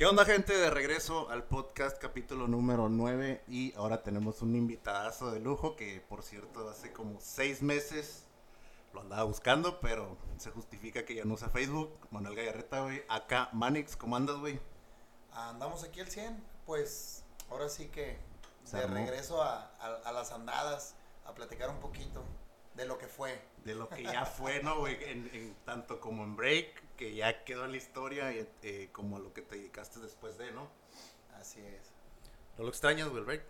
¿Qué onda, gente? De regreso al podcast capítulo número 9 y ahora tenemos un invitadazo de lujo que, por cierto, hace como seis meses lo andaba buscando, pero se justifica que ya no usa Facebook. Manuel Gallarreta, güey. Acá, Manix, ¿cómo andas, güey? Andamos aquí al 100, pues ahora sí que de regreso a, a- a las andadas, a platicar un poquito de lo que fue. De lo que ya fue, ¿no, güey? En, en tanto como en Break, que ya quedó en la historia, y, eh, como a lo que te dedicaste después de, ¿no? Así es. ¿No lo extrañas, güey, el Break?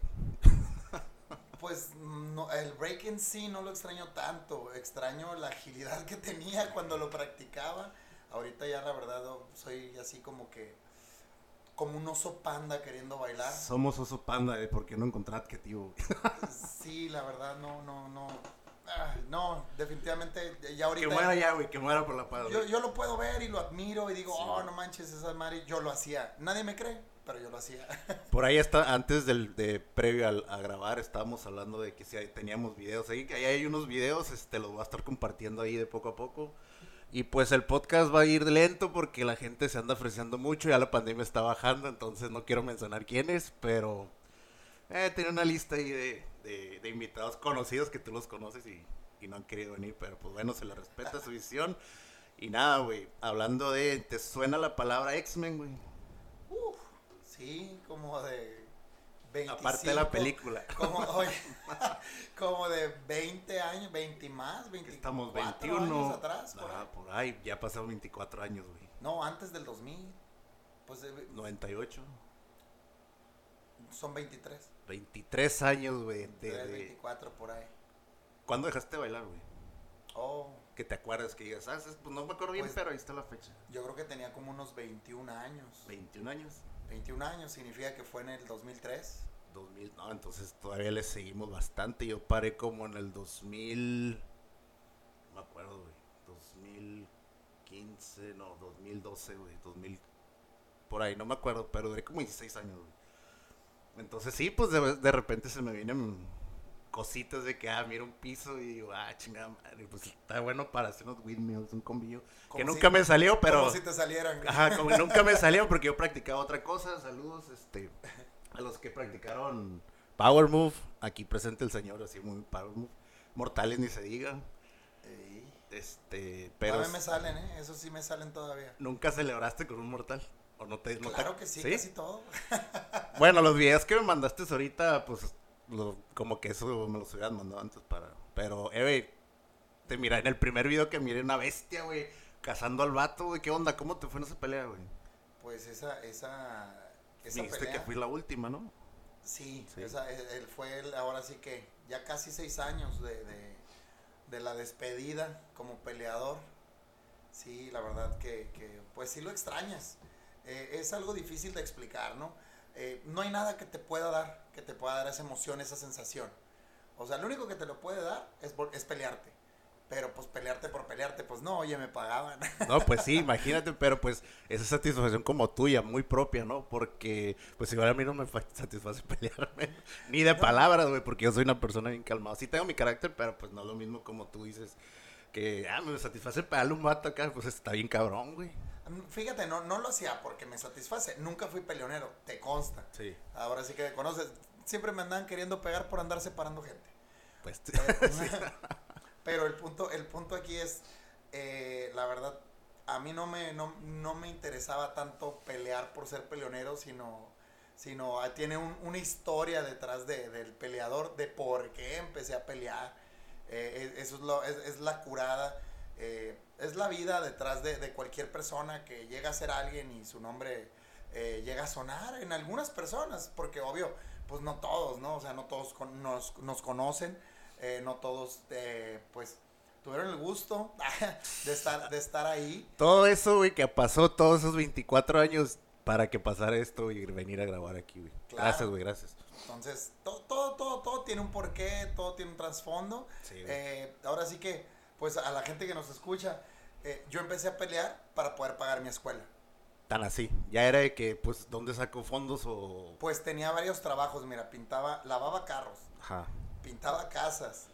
Pues no, el break en sí no lo extraño tanto, extraño la agilidad que tenía cuando lo practicaba. Ahorita ya la verdad oh, soy así como que como un oso panda queriendo bailar. Somos oso panda, ¿eh? Porque no encontré adjetivo. Sí, la verdad no, no, no. Ah, no, definitivamente ya ahorita... Que muera ya, güey, que muera por la paz, Yo, lo puedo ver y lo admiro y digo, Sí. oh, no manches, esa madre, yo lo hacía. Nadie me cree, pero yo lo hacía. Por ahí está, antes del, de previo a grabar, estábamos hablando de que si teníamos videos ahí, que ahí hay unos videos, este, los voy a estar compartiendo ahí de poco a poco. Y pues el podcast va a ir lento porque la gente se anda ofreciendo mucho, ya la pandemia está bajando, entonces no quiero mencionar quiénes, pero eh, tiene una lista ahí de, de- de invitados conocidos que tú los conoces y, y no han querido venir, pero pues bueno, se les respeta su visión. Y nada, güey, hablando de, ¿te suena la palabra X-Men, güey? Uf, sí, como de 25. Aparte de la película. Como, oye, como de 20 años, 20 y más, 24 Estamos 21. años atrás. por Ah, ahí. por ahí, ya pasaron 24 años, güey. No, antes del 2000. Pues eh, 98. son 23. 23 años, güey. De, 23, de- 24 por ahí. ¿Cuándo dejaste de bailar, güey? Oh, Que te acuerdas que digas, ah, es- pues no me acuerdo bien, Pues- pero ahí está la fecha. yo creo que tenía como unos 21 años. 21 años. 21 años significa que fue en el 2003. 2000, no, entonces todavía le seguimos bastante. Yo paré como en el 2000. No me acuerdo, güey. 2015, no, 2012, güey. 2000. Por ahí, no me acuerdo, pero duré como 16 años, güey. Entonces sí, pues de, de repente se me vienen cositas de que, ah, mira un piso y digo, ah, chingada madre, pues está bueno para hacer unos windmills, un combillo. Que nunca si- me salió, pero... Como si te salieran. Ajá, como nunca me salió porque yo practicaba otra cosa. Saludos, este, a los que practicaron Power Move. Aquí presente el señor, así muy Power Move. Mortales ni se diga. Este, pero Todavía me salen, ¿eh? Eso sí me salen todavía. nunca celebraste con un mortal. ¿O no te, no te- Claro que sí, casi todo. Bueno, los videos que me mandaste ahorita, pues, lo- como que eso me los hubieras mandado antes para. Pero, eh, güey, te mira en el primer video que miré una bestia, güey, cazando al vato, güey. ¿Qué onda? ¿Cómo te fue en esa pelea, güey? Pues esa, esa, esa Me dijiste pelea. que fui la última, ¿no? Sí, Sí. Esa, él, él fue el- ahora sí que ya casi seis años de, de, de la despedida como peleador. Sí, la verdad que, que, pues sí lo extrañas. Eh, es algo difícil de explicar, ¿no? Eh, no hay nada que te pueda dar, que te pueda dar esa emoción, esa sensación. O sea, lo único que te lo puede dar es, es pelearte. Pero pues pelearte por pelearte, pues no, oye, me pagaban. No, pues sí, imagínate, pero pues esa satisfacción como tuya, muy propia, ¿no? Porque pues igual a mí no me fa- satisface pelearme, ni de palabras, güey, porque yo soy una persona bien calmada. Sí tengo mi carácter, pero pues no es lo mismo como tú dices, que, ah, me satisface pegarle un vato acá, pues está bien cabrón, güey. Fíjate, no, no lo hacía porque me satisface. Nunca fui peleonero, te consta. Sí, Ahora sí que me conoces. Siempre me andaban queriendo pegar por andar separando gente. pues Pero, pero el punto, el punto aquí es, eh, la verdad, a mí no me, no, no me interesaba tanto pelear por ser peleonero, sino, sino ah, tiene un- una historia detrás de- del peleador, de por qué empecé a pelear. Eh, es- eso es, lo, es, es la curada, eh, es la vida detrás de, de cualquier persona que llega a ser alguien y su nombre eh, llega a sonar en algunas personas, porque obvio, pues no todos, ¿no? O sea, no todos con- nos, nos conocen, eh, no todos, eh, pues, tuvieron el gusto de estar, de estar ahí. todo eso, güey, que pasó todos esos 24 años para que pasara esto y venir a grabar aquí, güey. Claro. Gracias, güey, gracias. Entonces, todo, todo, todo, todo tiene un porqué, todo tiene un trasfondo. Sí. Eh, ahora sí que, pues, a la gente que nos escucha, eh, yo empecé a pelear para poder pagar mi escuela. Tan así, ya era de que, pues, ¿dónde sacó fondos o...? Pues tenía varios trabajos, mira, pintaba, lavaba carros, Ajá. pintaba casas,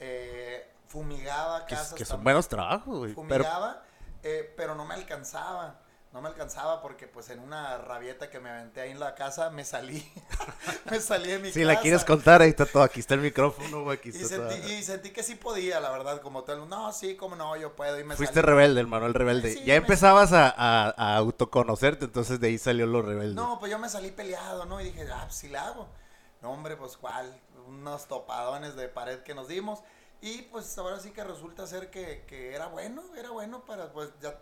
eh, fumigaba casas. que son buenos trabajos, güey. Pero fumigaba, eh, pero no me alcanzaba. No me alcanzaba porque pues en una rabieta que me aventé ahí en la casa me salí, me salí de mi Si casa. la quieres contar, ahí está todo, aquí está el micrófono, aquí Y está sentí, todo. y sentí que sí podía, la verdad, como tal. No, sí, como no, yo puedo. Y me Fuiste salí. rebelde, el Manuel rebelde. Sí, ya empezabas a, a, a autoconocerte, entonces de ahí salió lo rebelde. No, pues yo me salí peleado, ¿no? Y dije, ah, pues sí la hago. No, hombre, pues cuál. Unos topadones de pared que nos dimos. Y pues ahora sí que resulta ser que, que era bueno, era bueno para, pues ya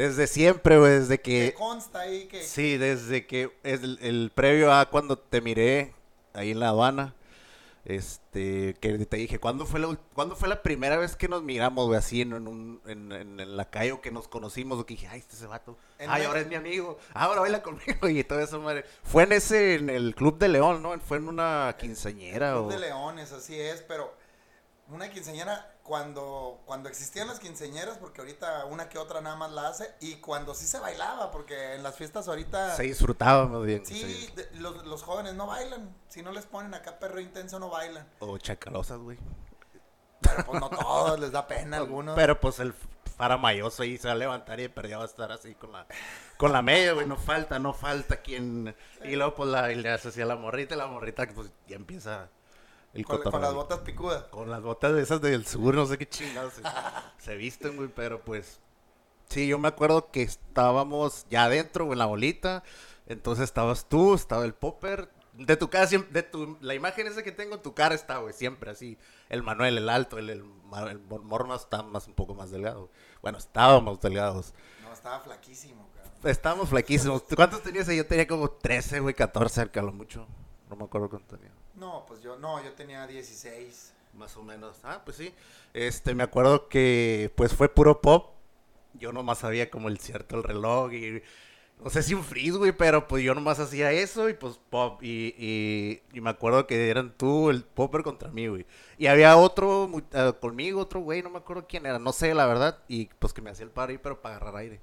Desde siempre, güey, desde que... consta ahí que... Sí, desde que es el, el previo a cuando te miré ahí en la aduana, este, que te dije, ¿cuándo fue la, ¿cuándo fue la primera vez que nos miramos, güey, así en, en un, en, en- en la calle o que nos conocimos? O que dije, ay, este es ese vato, ay, ahora es mi amigo, "Ah, ahora baila conmigo y todo eso, madre. Fue en ese, en el Club de León, ¿no? Fue en una quinceañera Club o... de Leones, así es, pero una quinceñera cuando, cuando existían las quinceñeras, porque ahorita una que otra nada más la hace, y cuando sí se bailaba, porque en las fiestas ahorita... Se disfrutaba más bien. Sí, de- los, los jóvenes no bailan. Si no les ponen acá perro intenso, no bailan. O chacalosas, güey. Pero pues no todos, les da pena a algunos. Pero pues el faramayoso ahí se va a levantar y perdió va a estar así con la con la media, güey, no falta, no falta quien y luego pues la, y le hace así a la morrita y la morrita pues ya empieza el con, con las botas picudas. Con las botas de esas del sur, no sé qué chingados se, se visten, güey, pero pues sí, yo me acuerdo que estábamos ya adentro, güey, en la bolita, entonces estabas tú, estaba el popper, de tu cara de tu, la imagen esa que tengo, tu cara está, güey, siempre así, el Manuel, el alto, el, el, el Mor- Morma está más, un poco más delgado, bueno, estábamos delgados, No, estaba flaquísimo, cabrón. estábamos flaquísimos, ¿cuántos tenías ahí? Yo tenía como 13, güey, 14, cerca a lo mucho, no me acuerdo cuánto tenía. No, pues yo, no, yo tenía 16. Más o menos. Ah, pues sí. Este, me acuerdo que pues fue puro pop. Yo nomás sabía como el cierto el reloj y no sé si un freeze, güey, pero pues yo nomás hacía eso y pues pop. Y, y, y me acuerdo que eran tú, el popper contra mí, güey. Y había otro ah, conmigo, otro güey, no me acuerdo quién era, no sé la verdad. Y pues que me hacía el paro ahí, pero para agarrar aire.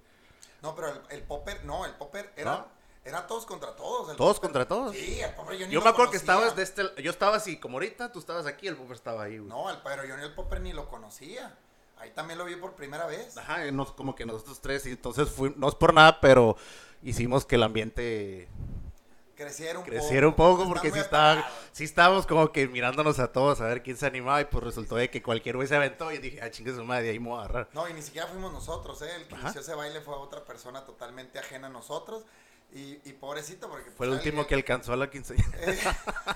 No, pero el, el popper, no, el popper era, ¿No? Era todos contra todos. el ¿Todos popper. contra todos? Sí, el popper yo ni Yo lo me acuerdo que conocía. estabas de este, yo estaba así, como ahorita, tú estabas aquí, el popper estaba ahí, güey. No, el, pero yo ni el popper ni lo conocía. Ahí también lo vi por primera vez. Ajá, nos- como que nosotros tres, y entonces fui, no es por nada, pero hicimos que el ambiente Creciera un creciera un poco. poco, Están porque sí, apagados. sí estábamos como que mirándonos a todos a ver quién se animaba, y pues resultó de que cualquier güey se aventó, y dije, ah, chingue su madre, de ahí me voy a agarrar. No, y ni siquiera fuimos nosotros, ¿eh? El que Ajá. inició ese baile fue otra persona totalmente ajena a nosotros. Y, y pobrecito, porque... Fue el pues, último que alcanzó a la quinceañera. Eh,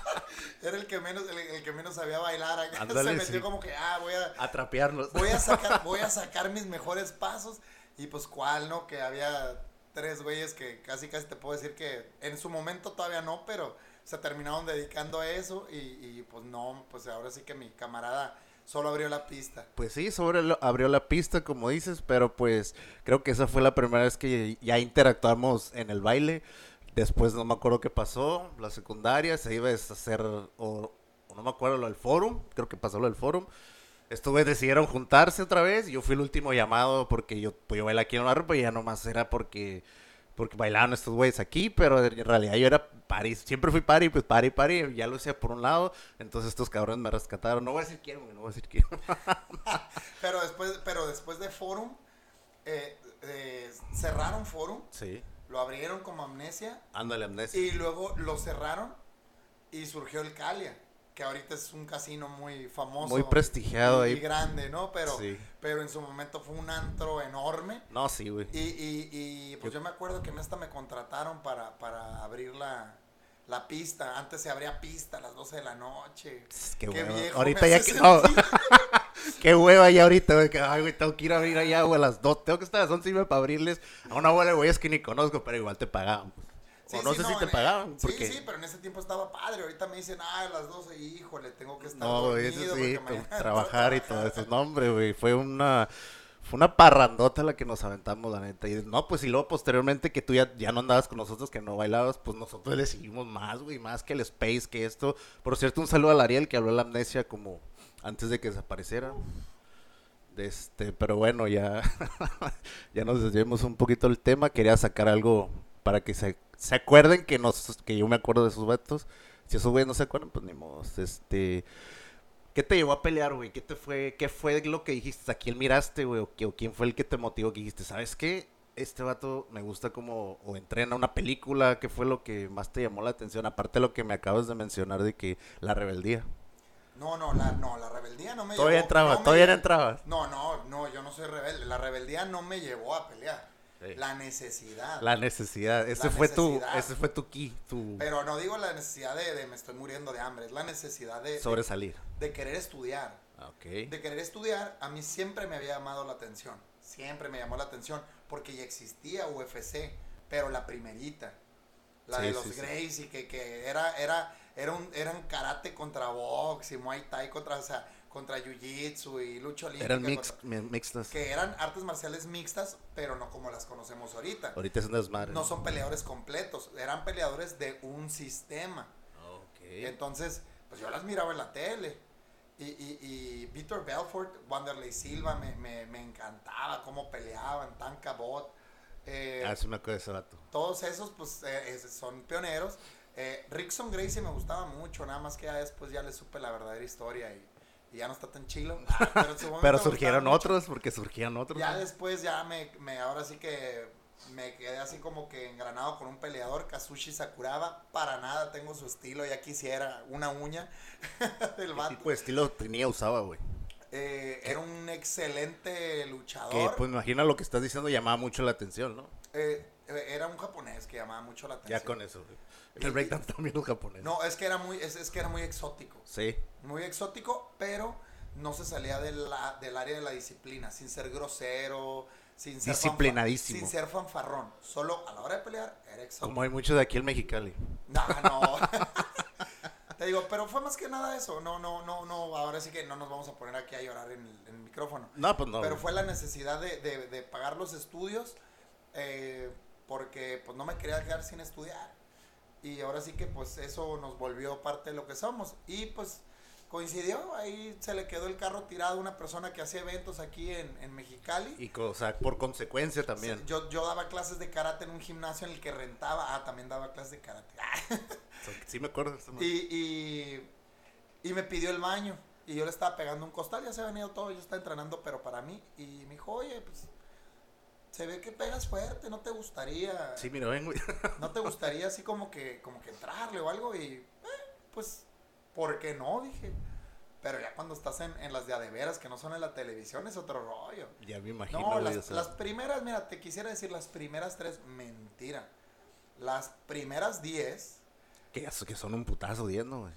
era el que menos el, el que menos sabía bailar acá. Ándale, se metió sí. como que ah voy a A trapearnos. voy a sacar voy a sacar mis mejores pasos y pues cuál no que había tres güeyes que casi casi te puedo decir que en su momento todavía no pero se terminaron dedicando a eso y, y, pues no pues ahora sí que mi camarada solo abrió la pista Pues sí, sobre lo- abrió la pista, como dices, pero pues creo que esa fue la primera vez que ya interactuamos en el baile. Después no me acuerdo qué pasó, la secundaria, se iba a hacer, o, no me acuerdo lo del forum, creo que pasó lo del forum. Güeyes decidieron juntarse otra vez yo fui el último llamado porque yo, pues yo bailé aquí en la ropa y ya nomás era porque, porque bailaban estos güeyes aquí, pero en realidad yo era pari, siempre fui pari, pues pari, pari, ya lo hacía por un lado, entonces estos cabrones me rescataron, no voy a decir quién, güey, no voy a decir quién. pero después pero después de forum eh, eh, cerraron forum Sí. lo abrieron como amnesia Ándale, amnesia. Y luego lo cerraron y surgió el Calia, que ahorita es un casino muy famoso. Muy prestigiado y, ahí. y grande, ¿no? Pero, Sí. pero en su momento fue un antro enorme. No, sí, güey. Y, y, y pues yo me acuerdo que en esta me contrataron para, para abrir la, la pista. Antes se abría pista a las 12 de la noche. Pss, Qué, Qué hueva. viejo Ahorita ya que. No. Qué hueva ya ahorita, güey. Que, ay, güey, tengo que ir a abrir allá, güey, a las dos. Tengo que estar a las 11 y media para abrirles a una bola de güeyes que ni conozco, pero igual te pagaban. pues. Sí, o no sí, sé si te pagaban. Sí, Porque... sí, pero en ese tiempo estaba padre. Ahorita me dicen, ah, a las 12, híjole, tengo que estar No, güey, eso sí, trabajar y todo trabajar". eso. No, hombre, güey, fue una, fue una parrandota la que nos aventamos, la neta. Y no, pues y luego posteriormente que tú ya, ya no andabas con nosotros, que no bailabas, pues nosotros le seguimos más, güey, más que el Space, que esto. Por cierto, un saludo a Ariel que habló de la amnesia como antes de que desapareciera. De Este, pero bueno, ya, ya nos desviamos un poquito del tema. Quería sacar algo para que se, se acuerden que nos, que yo me acuerdo de esos vatos. Si esos güeyes no se acuerdan, pues ni modo. Este, ¿qué te llevó a pelear, güey? ¿Qué te fue, qué fue lo que dijiste? ¿A quién miraste, güey? ¿O, quién fue el que te motivó? Que dijiste, ¿sabes qué? este vato me gusta como o entrena una película, ¿qué fue lo que más te llamó la atención? Aparte de lo que me acabas de mencionar de que la rebeldía. No, no, la, no, la rebeldía no me Todavía llevó. entraba, no me todavía no llevó- entrabas. No, no, no, yo no soy rebelde. La rebeldía no me llevó a pelear. Sí. La necesidad. La necesidad, ese La fue tu, ese fue tu key, tu Pero no digo la necesidad de, de me estoy muriendo de hambre, es la necesidad de, sobresalir. de querer estudiar. Ah. De querer estudiar, a mí siempre me había llamado la atención. Siempre me llamó la atención porque ya existía UFC, pero la primerita. La Sí, de los sí. Gracie, que, que era, era, era un, eran karate contra box y muay thai contra, o sea, contra jiu-jitsu y lucha olímpica. Eran mix, contra- mi- mixtas. que eran artes marciales mixtas, pero no como las conocemos ahorita. Ahorita es un desmadre. No son peleadores completos, eran peleadores de un sistema. Ok. Entonces, pues yo las miraba en la tele. Y, y, y Víctor Belfort, Wanderlei Silva, me, me, me encantaba cómo peleaban, Tan Cabot. eh, Ah, sí me acuerdo de ese vato. todos esos, pues, eh, son pioneros. Eh, Rickson Gracie me gustaba mucho, nada más que ya después ya le supe la verdadera historia y, y ya no está tan chilo. Ah, pero surgieron otros, porque surgían otros. Ya después ya me, me ahora sí que me quedé así como que engranado con un peleador, Kazushi Sakuraba, para nada tengo su estilo, ya quisiera una uña del ¿Qué vato. tipo de estilo tenía, usaba, güey? Eh, era un excelente Que, luchador. pues, me imagino lo que estás diciendo llamaba mucho la atención, ¿no? Eh, eh, era un japonés que llamaba mucho la atención. Ya con eso, güey. El breakdown también los japoneses. No, es que era muy, es, es que era muy exótico. Sí. Muy exótico, pero no se salía de la, del área de la disciplina, sin ser grosero, sin ser Disciplinadísimo. sin ser fanfarrón. Solo a la hora de pelear era exótico. Como hay muchos de aquí en Mexicali. No, no. Te digo, pero fue más que nada eso. No, no, no, no. Ahora sí que no nos vamos a poner aquí a llorar en el, en el micrófono. No, pues no. pero fue la necesidad de, de- de pagar los estudios eh, porque pues no me quería quedar sin estudiar. Y ahora sí que pues eso nos volvió parte de lo que somos. Y pues coincidió, ahí se le quedó el carro tirado a una persona que hacía eventos aquí en, en Mexicali. Y, co- o sea, por consecuencia también. Sí, Yo, yo daba clases de karate en un gimnasio en el que rentaba. Ah, también daba clases de karate. Sí me acuerdo. Y, y, y me pidió el baño. Y yo le estaba pegando un costal, ya se ha venido todo, yo estaba entrenando, pero para mí. Y me dijo, oye, pues, se ve que pegas fuerte, ¿no te gustaría? Sí, mira, ven, güey. ¿No te gustaría así como que, como que entrarle o algo? Y, eh, pues, ¿por qué no? Dije. Pero ya cuando estás en, en las de a de veras, que no son en la televisión, es otro rollo. Ya me imagino, No, las, las primeras, mira, te quisiera decir las primeras tres, mentira. Las primeras diez, que, son un putazo diendo, güey.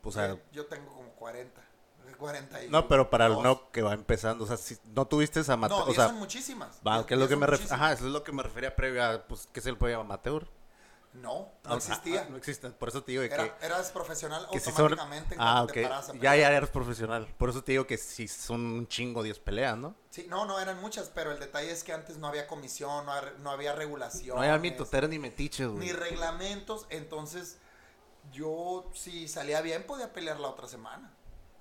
pues, sea, eh, yo tengo como 40. 40 y no, pero para el no que va empezando. O sea, si no tuviste esa amateur. No, o 10 sea, son muchísimas. va, que es lo que me. Ajá, eso es lo que me refería previo a, pues, ¿qué es el pollo amateur? No, Ah, no existía. ah, no existe. Por eso te digo que. Era, eras profesional que si son... automáticamente Ah, cuanto te a Ya, ya eres profesional. Por eso te digo que si son un chingo 10 peleas, ¿no? Sí, no, no eran muchas, pero el detalle es que antes no había comisión, no, había- no había regulación. No había mitoteros ni metiches, güey. ni reglamentos, entonces yo si salía bien podía pelear la otra semana.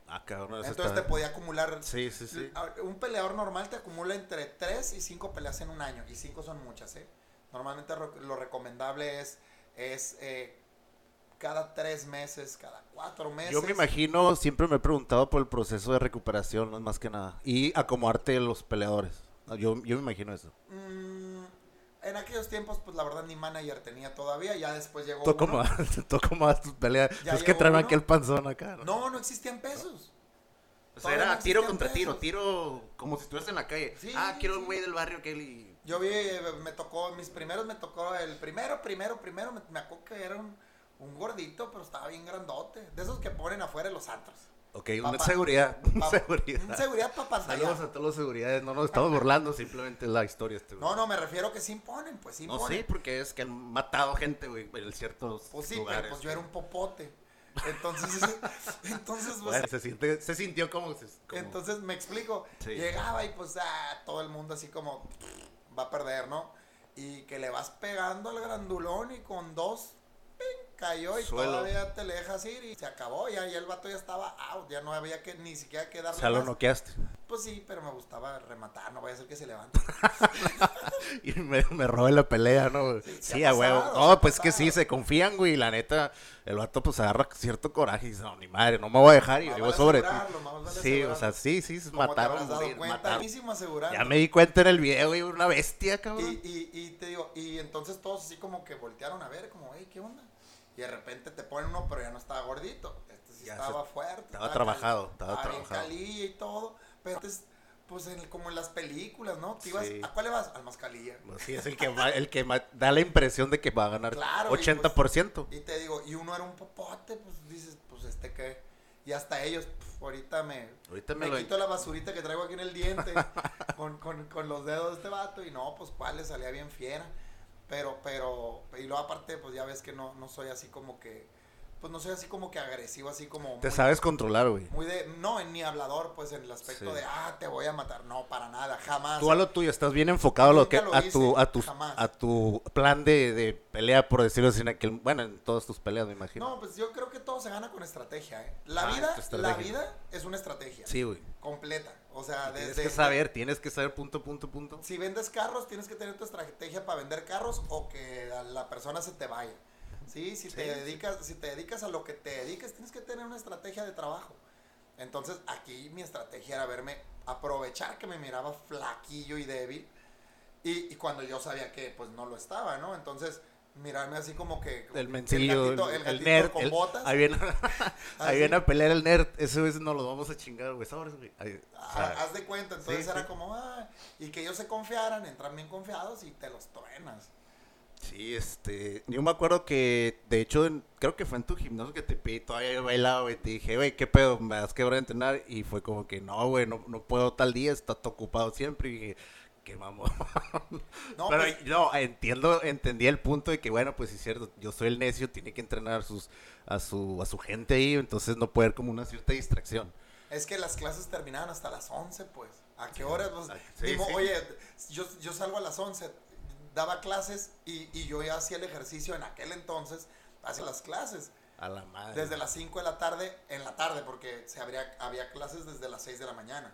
Ah, cabrón. Entonces te podía acumular Sí, sí, sí. Un peleador normal te acumula entre 3 y 5 peleas en un año. Y 5 son muchas, ¿eh? Normalmente lo recomendable es, es eh, cada 3 meses, cada 4 meses. Yo me imagino, siempre me he preguntado por el proceso de recuperación, no es más que nada. Y acomodarte los peleadores. Yo, yo me imagino eso. Mm, en aquellos tiempos, pues la verdad ni manager tenía todavía. Ya después llegó. ¿Tú uno. cómo vas tus peleas? Ya Es que traen uno. aquel panzón acá. ¿no? No, no existían pesos. O sea, era no tiro contra tiro, pesos. tiro como si estuvieras en la calle. Sí, ah, quiero un güey del barrio que él y... Yo vi, me tocó, mis primeros me tocó, el primero, primero, primero, me, me acuerdo que era un, un gordito, pero estaba bien grandote. De esos que ponen afuera los antros. Ok, una Papá. seguridad. Una seguridad. Un seguridad para. Saludos a todos los seguridades. No nos estamos burlando, simplemente es la historia. Este, güey. No, no, me refiero que sí imponen, pues sí No, imponen. sí, porque es que han matado gente, güey, en ciertos Pues sí, lugares. pero pues yo era un popote. Entonces, entonces, pues, Bueno, se, siente, se sintió como... se- como- entonces me explico. Sí. Llegaba y pues ah, todo el mundo así como va a perder, ¿no? Y que le vas pegando al grandulón y con dos. Cayó y Suelo. todavía te le dejas ir y se acabó. Ya, ya el vato ya estaba out, ya no había que ni siquiera que o darle sea, lo noqueaste. Pues sí, pero me gustaba rematar, no vaya a ser que se levante. y me, me robe la pelea, ¿no? Sí, Sí, a huevo. No, pues que sí, se confían, güey. La neta, el vato pues agarra cierto coraje y dice, no, ni madre, no me voy a dejar. Y yo vale sobre ti. vale Sí, o sea, sí, sí, te matar o. Ya me di cuenta en el video, güey, una bestia, cabrón. Y, y, y te digo, y entonces todos así como que voltearon a ver, como, hey, ¿qué onda? Y de repente te ponen uno, pero ya no estaba gordito. Este sí Ya estaba se- fuerte. estaba trabajado, cal- estaba bien trabajado. y todo. Pero antes, pues en- como en las películas, ¿no? Te ibas- Sí. ¿A cuál le vas? Al mascalilla. Pues sí, es el que, el que da la impresión de que va a ganar Claro, y pues- 80%. Y te digo, y uno era un popote, pues dices, pues este qué. Y hasta ellos, pf, ahorita me, Ahorita me me quito la basurita que traigo aquí en el diente con, con, con los dedos de este vato y no, pues cuál le salía bien fiera. Pero, pero, y luego aparte, pues ya ves que no, no soy así como que, pues no soy así como que agresivo, así como Te muy, sabes controlar, güey. muy de, no, en ni hablador, pues en el aspecto Sí. de, ah, te voy a matar, no, para nada, jamás. Tú a lo tuyo, estás bien enfocado a lo que, lo a tu, a tu, jamás. a tu plan de, de pelea, por decirlo así, en aquel, bueno, en todas tus peleas, me imagino. No, pues yo creo que todo se gana con estrategia, ¿eh? La Ah, vida, la vida es una estrategia. Sí, güey. Completa. O sea, Tienes desde... que saber, tienes que saber punto, punto, punto. Si vendes carros, tienes que tener tu estrategia para vender carros o que la persona se te vaya. ¿Sí? Si, Sí, te sí. dedicas, si te dedicas a lo que te dediques, tienes que tener una estrategia de trabajo. Entonces, aquí mi estrategia era verme, aprovechar que me miraba flaquillo y débil. Y, y cuando yo sabía que pues no lo estaba, ¿no? Entonces, mirarme así como que... El mencillo, el, gatito- el gatito nerd. con el- botas. ahí viene, ahí viene a pelear el nerd. Ese vez no lo vamos a chingar, güey. Ah, haz de cuenta, entonces sí, era sí. como, ah, y que ellos se confiaran, entran bien confiados y te los truenas. Sí, este, yo me acuerdo que, de hecho, en- creo que fue en tu gimnasio que te pedí todavía bailaba, güey, te dije, güey, ¿qué pedo? ¿Me das que hora de entrenar? Y fue como que, no, güey, no, no puedo tal día, está todo ocupado siempre, y dije, qué mamón. No, Pero pues, no, entiendo, entendí el punto de que, bueno, pues es cierto, yo soy el necio, tiene que entrenar a sus, a su, a su gente ahí, entonces no puede haber como una cierta distracción. Es que las clases terminaban hasta las 11, pues. ¿A qué horas? Pues, Ah, sí, digo, sí. oye, yo, yo salgo a las 11, daba clases y, y yo ya hacía el ejercicio en aquel entonces, hacia las clases. A la madre. Desde las 5 de la tarde, en la tarde, porque se habría, había clases desde las 6 de la mañana.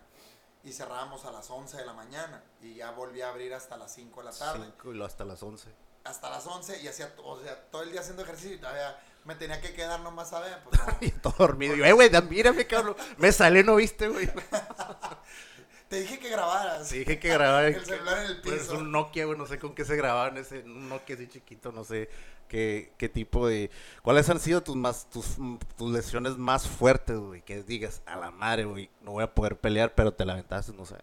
Y cerrábamos a las 11 de la mañana. Y ya volví a abrir hasta las 5 de la tarde. Cinco y luego hasta las 11. Hasta las 11 y hacía, o sea, todo el día haciendo ejercicio y todavía me tenía que quedar nomás a ver. Pues no. Y todo dormido. Y yo, eh, güey, mírame, cabrón. Me salió, ¿no viste, güey? Te dije que grabaras. Sí, dije que grabar El celular en el Pues piso. un Nokia, güey, no sé con qué se grababan ese, un Nokia así chiquito, no sé qué, qué tipo de... ¿Cuáles han sido tus más, tus, tus lesiones más fuertes, güey? Que digas, a la madre, güey, no voy a poder pelear, pero te la aventaste, no sé.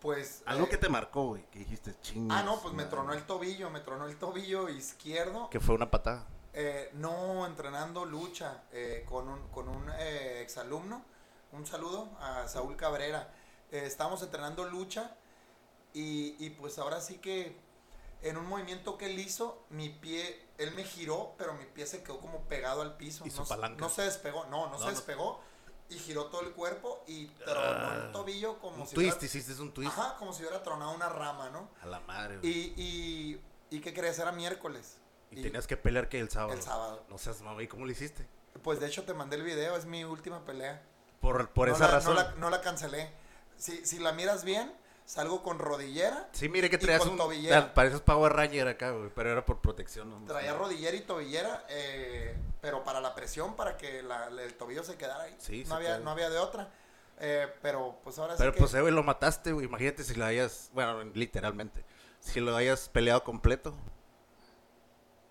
Pues. Algo eh, que te marcó, güey, que dijiste, ching. Ah, no, pues me tronó el tobillo, me tronó el tobillo izquierdo. Que fue una patada. Eh, no, entrenando lucha eh, con un, con un eh, exalumno. Un saludo a Saúl Cabrera. Eh, estábamos entrenando lucha y, y pues ahora sí que en un movimiento que él hizo, mi pie, él me giró, pero mi pie se quedó como pegado al piso. Y no, se- palanca. no se despegó, no, no, No, se no. despegó y giró todo el cuerpo y tronó Ah, el tobillo como Un si twist, hubiera- hiciste un twist. Ajá, como si hubiera tronado una rama, ¿no? A la madre, güey. Y, y, y ¿qué crees? Era miércoles. Y, tenías que pelear que el sábado. El sábado. No seas mamá, ¿y cómo lo hiciste? Pues de hecho te mandé el video, es mi última pelea. Por, por no esa la, razón. No la, no la cancelé. Si, si la miras bien, salgo con rodillera. Sí, mire que traías un... tobillera. Pareces Power Ranger acá, güey, pero era por protección. ¿no? Traía rodillera y tobillera, eh, pero para la presión, para que la- el tobillo se quedara ahí. Sí, no, había, queda. no había de otra. Eh, pero pues ahora Pero sí pues, que... eh, lo mataste, güey. Imagínate si lo hayas, bueno, literalmente, si lo hayas peleado completo.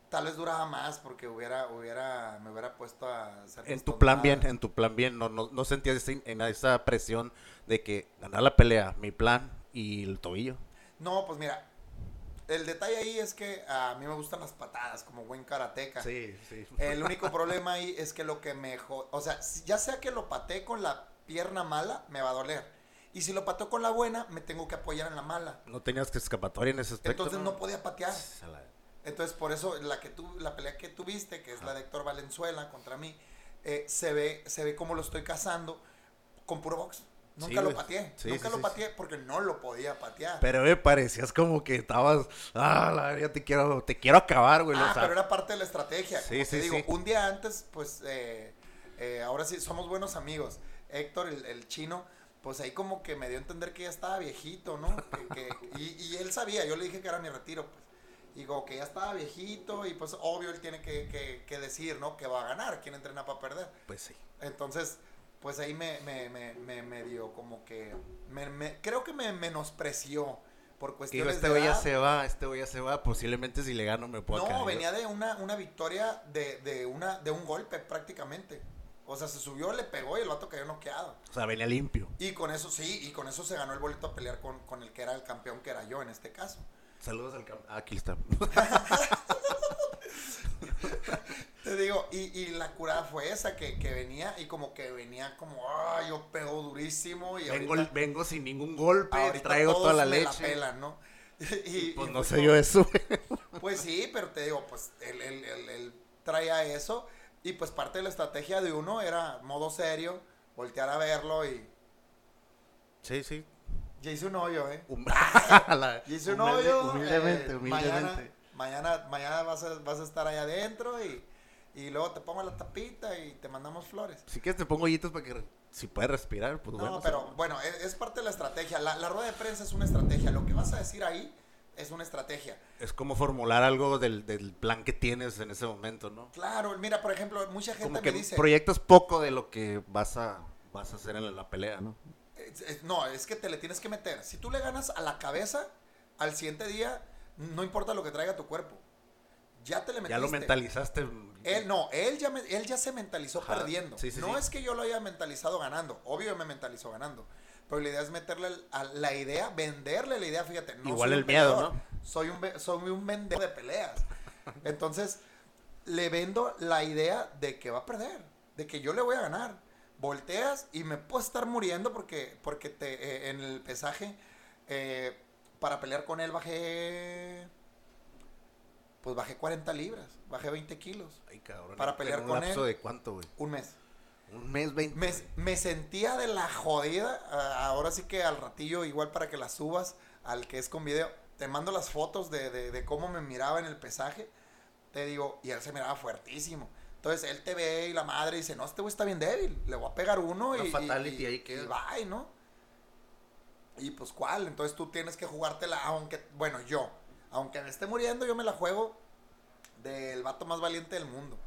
Tal vez duraba más porque hubiera, hubiera, me hubiera puesto a hacer En tu plan bien, en tu plan bien, no, no, no sentías ese- en esa presión de que ganar la pelea, mi plan y el tobillo. No, pues mira, el detalle ahí es que a mí me gustan las patadas como buen karateca. Sí, sí. El único problema ahí es que lo que me... O sea, ya sea que lo pateé con la pierna mala, me va a doler. Y si lo pateo con la buena, me tengo que apoyar en la mala. No tenías que escapatoria en ese aspecto. Entonces no podía patear. La- Entonces por eso la que tú, la pelea que tuviste, que es la de Héctor Valenzuela contra mí, eh, se ve, se ve como lo estoy cazando con puro box. Nunca Sí, lo pateé. Sí, Nunca sí, lo pateé porque no lo podía patear. Pero me parecías como que estabas, ah, la verdad, te quiero, te quiero acabar, güey. Ah, o sea, pero era parte de la estrategia. Sí, Como sí, te digo, sí. un día antes, pues, eh, eh, ahora sí, somos buenos amigos. Héctor, el, el chino, pues ahí como que me dio a entender que ya estaba viejito, ¿no? Que- que- y, y él sabía, yo le dije que era mi retiro, pues. Y como que ya estaba viejito y pues obvio él tiene que, que- que decir, ¿no? Que va a ganar, quién entrena para perder. Pues sí. Entonces, pues ahí me, me, me, me, me dio como que, me, me- creo que me menospreció por Digo, cuestiones este de güey ya edad. se va, este güey ya se va. Posiblemente si le gano me puedo No, venía de una, una victoria de, de, una, de un golpe prácticamente. O sea, se subió, le pegó y el vato cayó noqueado. O sea, venía limpio. Y con eso sí, y con eso se ganó el boleto a pelear con, con el que era el campeón, que era yo en este caso. Saludos al campeón. aquí está. Te digo, y, y la curada fue esa, que, que venía y como que venía como, ah, yo pego durísimo y vengo, ahorita, vengo sin ningún golpe, traigo toda la leche. pelan, ¿no? Y, pues y no fue sé como- yo eso. Pues sí, pero te digo, pues él, él, él, él traía eso y pues parte de la estrategia de uno era modo serio, voltear a verlo y Sí, sí. Ya hice un hoyo, ¿eh? Hum- La- Ya hice un humilde- hoyo. Humildemente, eh, humildemente. Mañana, mañana, mañana vas, a, vas a estar ahí adentro y, y luego te pongo la tapita y te mandamos flores. Si quieres te pongo hoyitos para que si puedes respirar, pues No, bueno. pero bueno, es, es parte de la estrategia. La, la rueda de prensa es una estrategia. Lo que vas a decir ahí es una estrategia. Es como formular algo del, del plan que tienes en ese momento, ¿no? Claro, mira, por ejemplo, mucha gente Como me que dice... proyectas poco de lo que vas a, vas a hacer en la pelea, ¿no? No, es que te le tienes que meter. Si tú le ganas a la cabeza, al siguiente día, no importa lo que traiga tu cuerpo. Ya te le metiste. Ya lo mentalizaste. Él no, él ya, me- él ya se mentalizó Ajá, perdiendo. sí, sí, no sí. es que yo lo haya mentalizado ganando. Obvio me mentalizó ganando. Pero la idea es meterle a la idea, venderle la idea, fíjate. No Igual soy un el miedo, peleador, ¿no? Soy un, soy un vendedor de peleas. Entonces, le vendo la idea de que va a perder. De que yo le voy a ganar. Volteas y me puedo estar muriendo porque, porque te, eh, en el pesaje, eh, para pelear con él bajé... Pues bajé 40 libras, bajé 20 kilos. Ay, cabrón. Para ¿en pelear con él. de cuánto, güey? Un mes. Un mes, 20. Me, me sentía de la jodida. ah, ahora sí que al ratillo, igual para que las subas, al que es con video, te mando las fotos de, de- de cómo me miraba en el pesaje. Te digo, y él se miraba fuertísimo. Entonces él te ve y la madre dice, no, este güey está bien débil. Le voy a pegar uno y, y- fatality y- ahí y queda. bye, ¿no? Y pues cuál, entonces tú tienes que jugártela, aunque, bueno, yo, aunque me esté muriendo, yo me la juego del vato más valiente del mundo.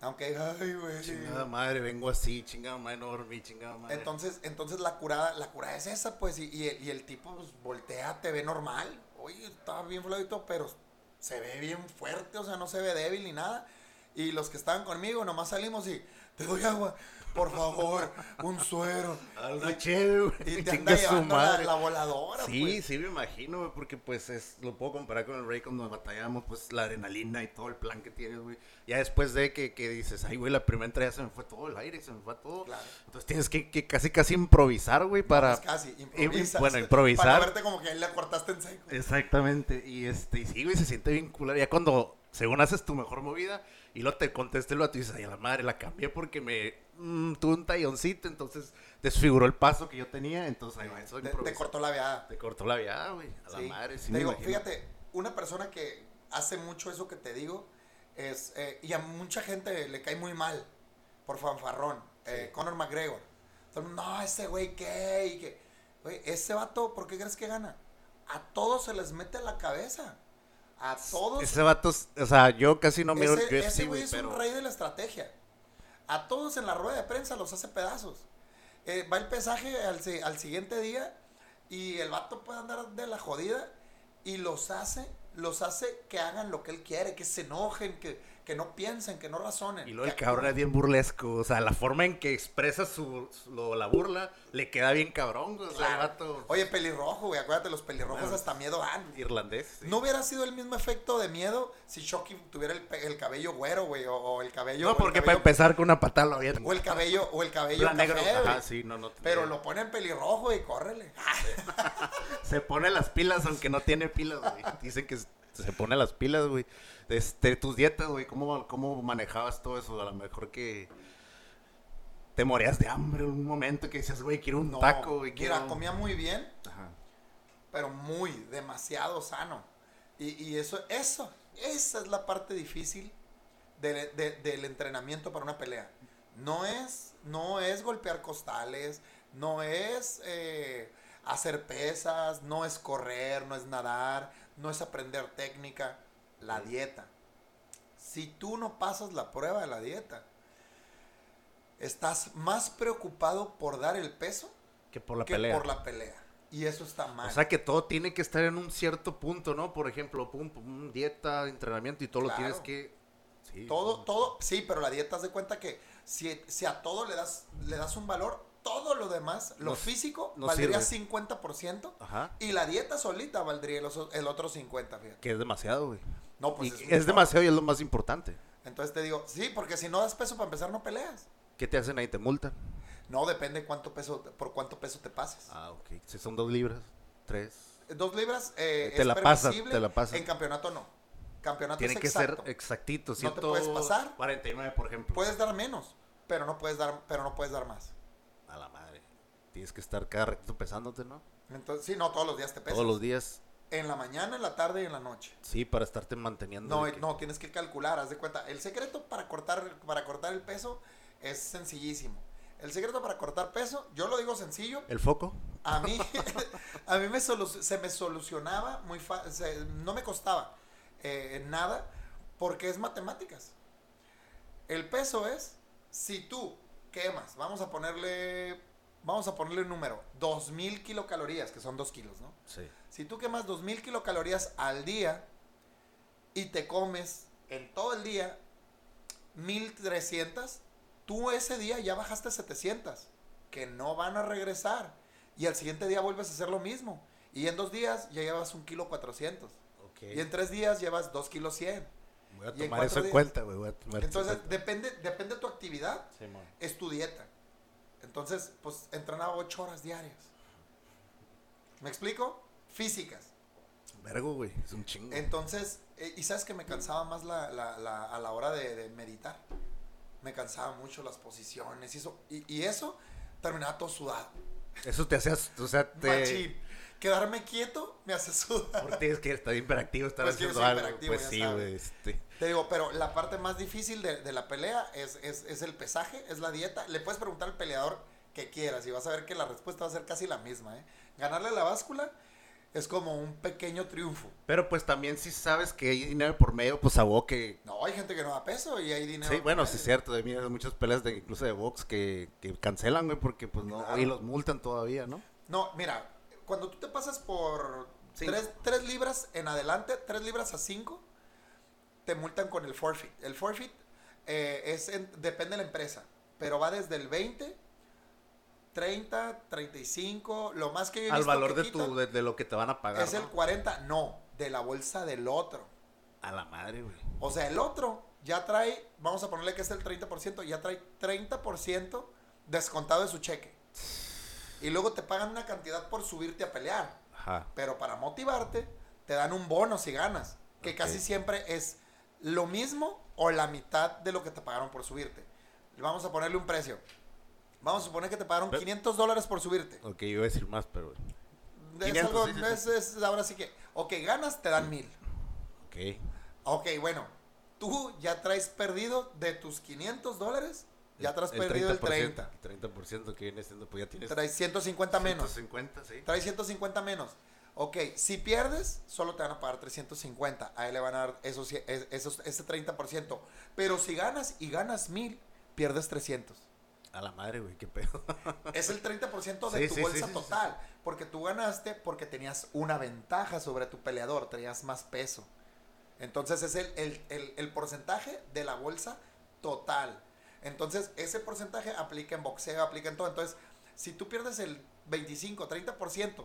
Aunque, ay, güey. Chingada madre, vengo así, chingada madre, no dormí, chingada madre. Entonces, entonces la curada, la curada es esa, pues, y, y el, y el tipo pues, voltea, te ve normal. Oye, está bien flaudito, pero se ve bien fuerte, o sea, no se ve débil ni nada. Y los que estaban conmigo, nomás salimos y te doy agua, por favor, un suero. Algo chévere, Y te anda llevando la, la voladora, Sí, pues. sí me imagino, güey, porque pues es, lo puedo comparar con el Rey cuando batallamos, pues la adrenalina y todo el plan que tienes, güey. Ya después de que, que dices, ay, güey, la primera entrega se me fue todo el aire, se me fue todo. Claro. Entonces tienes que, que casi, casi improvisar, güey, para... Pues casi, improvisas. bueno, improvisar. Para verte como que ahí le cortaste en seco. Exactamente, y este, y sí, güey, se siente bien culero. Ya cuando, según haces tu mejor movida, y luego te contesta el vato y dices, ay, a la madre, la cambié porque me mm, tuve un talloncito, entonces desfiguró el paso que yo tenía, entonces ahí va, eso Te, te cortó la viada. Te cortó la viada, güey, a la Sí. madre, sí te me digo, imagino. fíjate, una persona que hace mucho eso que te digo, es, eh, y a mucha gente le cae muy mal por fanfarrón, eh, Conor McGregor. Todo el mundo, no, ese güey, ¿qué? Y que, güey, ese vato, ¿por qué crees que gana? A todos se les mete la cabeza. A todos. Ese vato, o sea, yo casi no miro ese, el UFC, ese güey, es pero... un rey de la estrategia. A todos en la rueda de prensa los hace pedazos. Eh, va el pesaje al, al siguiente día y el vato puede andar de la jodida y los hace, los hace que hagan lo que él quiere, que se enojen, que, que no piensen, que no razonen. Y luego el cabrón actúen. es bien burlesco, o sea, la forma en que expresa su, su- lo- la burla le queda bien cabrón, o sea, Claro. vato Oye, pelirrojo, güey, acuérdate, los pelirrojos Claro. hasta miedo dan. irlandés. sí. No hubiera sido el mismo efecto de miedo si Shocky tuviera el, el cabello güero, güey, o, o el cabello... No, porque para empezar con una patada lo había... O el cabello, o el cabello negro, café, ajá, güey. sí, no, no. Pero lo ponen pelirrojo y córrele. Se pone las pilas aunque no tiene pilas, güey. Dicen que se pone las pilas, güey. Este, tus dietas, güey, ¿cómo, ¿cómo manejabas todo eso? A lo mejor que te morías de hambre en un momento que decías, güey, quiero un No, taco, güey, quiero... Mira, comía muy bien, Ajá. pero muy, demasiado sano. Y, y eso, eso, esa es la parte difícil de- de- del entrenamiento para una pelea. No es, no es golpear costales, No es eh, hacer pesas, no es correr, no es nadar, no es aprender técnica. La dieta. Si tú no pasas la prueba de la dieta, estás más preocupado por dar el peso Que por la que pelea. por la pelea. Y eso está mal. O sea que todo tiene que estar en un cierto punto, ¿no? Por ejemplo, pum, pum, dieta, entrenamiento y todo lo tienes que... Sí, todo, todo, sí, pero la dieta haz de cuenta que si, si a todo le das, le das un valor, todo lo demás, lo No- físico, no valdría sirve. 50%. Ajá. Y la dieta solita valdría el, oso- el otro 50, fíjate. Que es demasiado, güey. No, pues Y es, demasiado y es lo más importante. Entonces te digo, sí, porque si no das peso para empezar, no peleas. ¿Qué te hacen ahí? ¿Te multan? No, depende cuánto peso, por cuánto peso te pases. Ah, ok. Si son dos libras, tres. Dos libras eh, Te es la pasas, te la pasas. En campeonato no. Campeonato Tiene es que exacto. ser exactito. No te puedes pasar. 49, por ejemplo. Puedes dar menos, pero no puedes dar, pero no puedes dar más. A la madre. Tienes que estar cada ratito pesándote, ¿no? Entonces, sí, no, todos los días te pesas. Todos los días. En la mañana, en la tarde y en la noche. Sí, para estarte manteniendo. No, que- no, tienes que calcular, haz de cuenta. El secreto para cortar, para cortar el peso es sencillísimo. El secreto para cortar peso, yo lo digo sencillo, ¿El foco? a mí, a mí me se me solucionaba muy fácil, no me costaba eh, nada, porque es matemáticas. El peso es, si tú quemas, vamos a ponerle, vamos a ponerle un número, 2000 kilocalorías, que son 2 kilos, ¿no? Sí. Si tú quemas 2000 kilocalorías al día y te comes en todo el día 1300, tú ese día ya bajaste 700, que no van a regresar. Y al siguiente día vuelves a hacer lo mismo. Y en dos días ya llevas un kilo 400. Ok. Y en tres días llevas dos kilos 100. Voy a y en tomar cuatro eso en cuenta, güey. Voy a tomar eso en Entonces, cuenta. depende, depende de tu actividad, Simón. es tu dieta. Entonces, pues entrenaba 8 horas diarias. ¿Me explico? Físicas. Vergo, güey. Es un chingo. Entonces, eh, y sabes que me cansaba más la, la- la- a la hora de, de meditar. Me cansaba mucho las posiciones y eso. Y, y eso terminaba todo sudado. Eso te hacías, o sea, te... Machín. Quedarme quieto me hace sudar. Porque tienes que estar hiperactivo, estar Pues haciendo algo. Pues sí, güey. Este... Te digo, pero la parte más difícil de, de la pelea es, es, es el pesaje, es la dieta. Le puedes preguntar al peleador que quieras y vas a ver que la respuesta va a ser casi la misma. ¿eh? Ganarle la báscula es como un pequeño triunfo. Pero pues también si sabes que hay dinero por medio, pues a vos que... No, hay gente que no da peso y hay dinero. Sí, bueno, por sí es medio. cierto. De mí hay muchas peleas, de, incluso de box, que, que cancelan, güey, porque pues no... Claro. Y los multan todavía, ¿no? No, mira, cuando tú te pasas por Cinco. 3, libras en adelante, 3 libras a 5, te multan con el forfeit. El forfeit eh, es en- depende de la empresa, pero va desde el 20, 30, 35, lo más que yo he Al visto valor que de, tu, de, de lo que te van a pagar, es el ¿no? 40, no, de la bolsa del otro. A la madre, güey. O sea, el otro ya trae, vamos a ponerle que es el 30%, ya trae 30% descontado de su cheque. Y luego te pagan una cantidad por subirte a pelear. Ajá. Pero para motivarte, te dan un bono si ganas. Que casi siempre es lo mismo o la mitad de lo que te pagaron por subirte. Vamos a ponerle un precio. Vamos a suponer que te pagaron Pero- 500 dólares por subirte. Ok, yo iba a decir más, pero... Es 500, algo, sí, sí, es- sí. es- ahora sí que, ok, ganas, te dan 1000. Ok. Ok, bueno, tú ya traes perdido de tus 500 dólares, ya traes El perdido el 30%, 30. El 30% que viene siendo, pues ya tienes... Traes 150 menos. 150, sí. Traes 150 menos. Ok, si pierdes, solo te van a pagar 350. A él le van a dar esos, es- esos, ese 30%. Pero si ganas y ganas 1000, pierdes 300. A la madre, güey, qué pedo. Es el 30% de Sí, tu sí, bolsa sí. total. Porque tú ganaste porque tenías una ventaja sobre tu peleador, tenías más peso. Entonces es el, el- el- el porcentaje de la bolsa total. Entonces ese porcentaje aplica en boxeo, aplica en todo. Entonces, si tú pierdes el 25, 30%,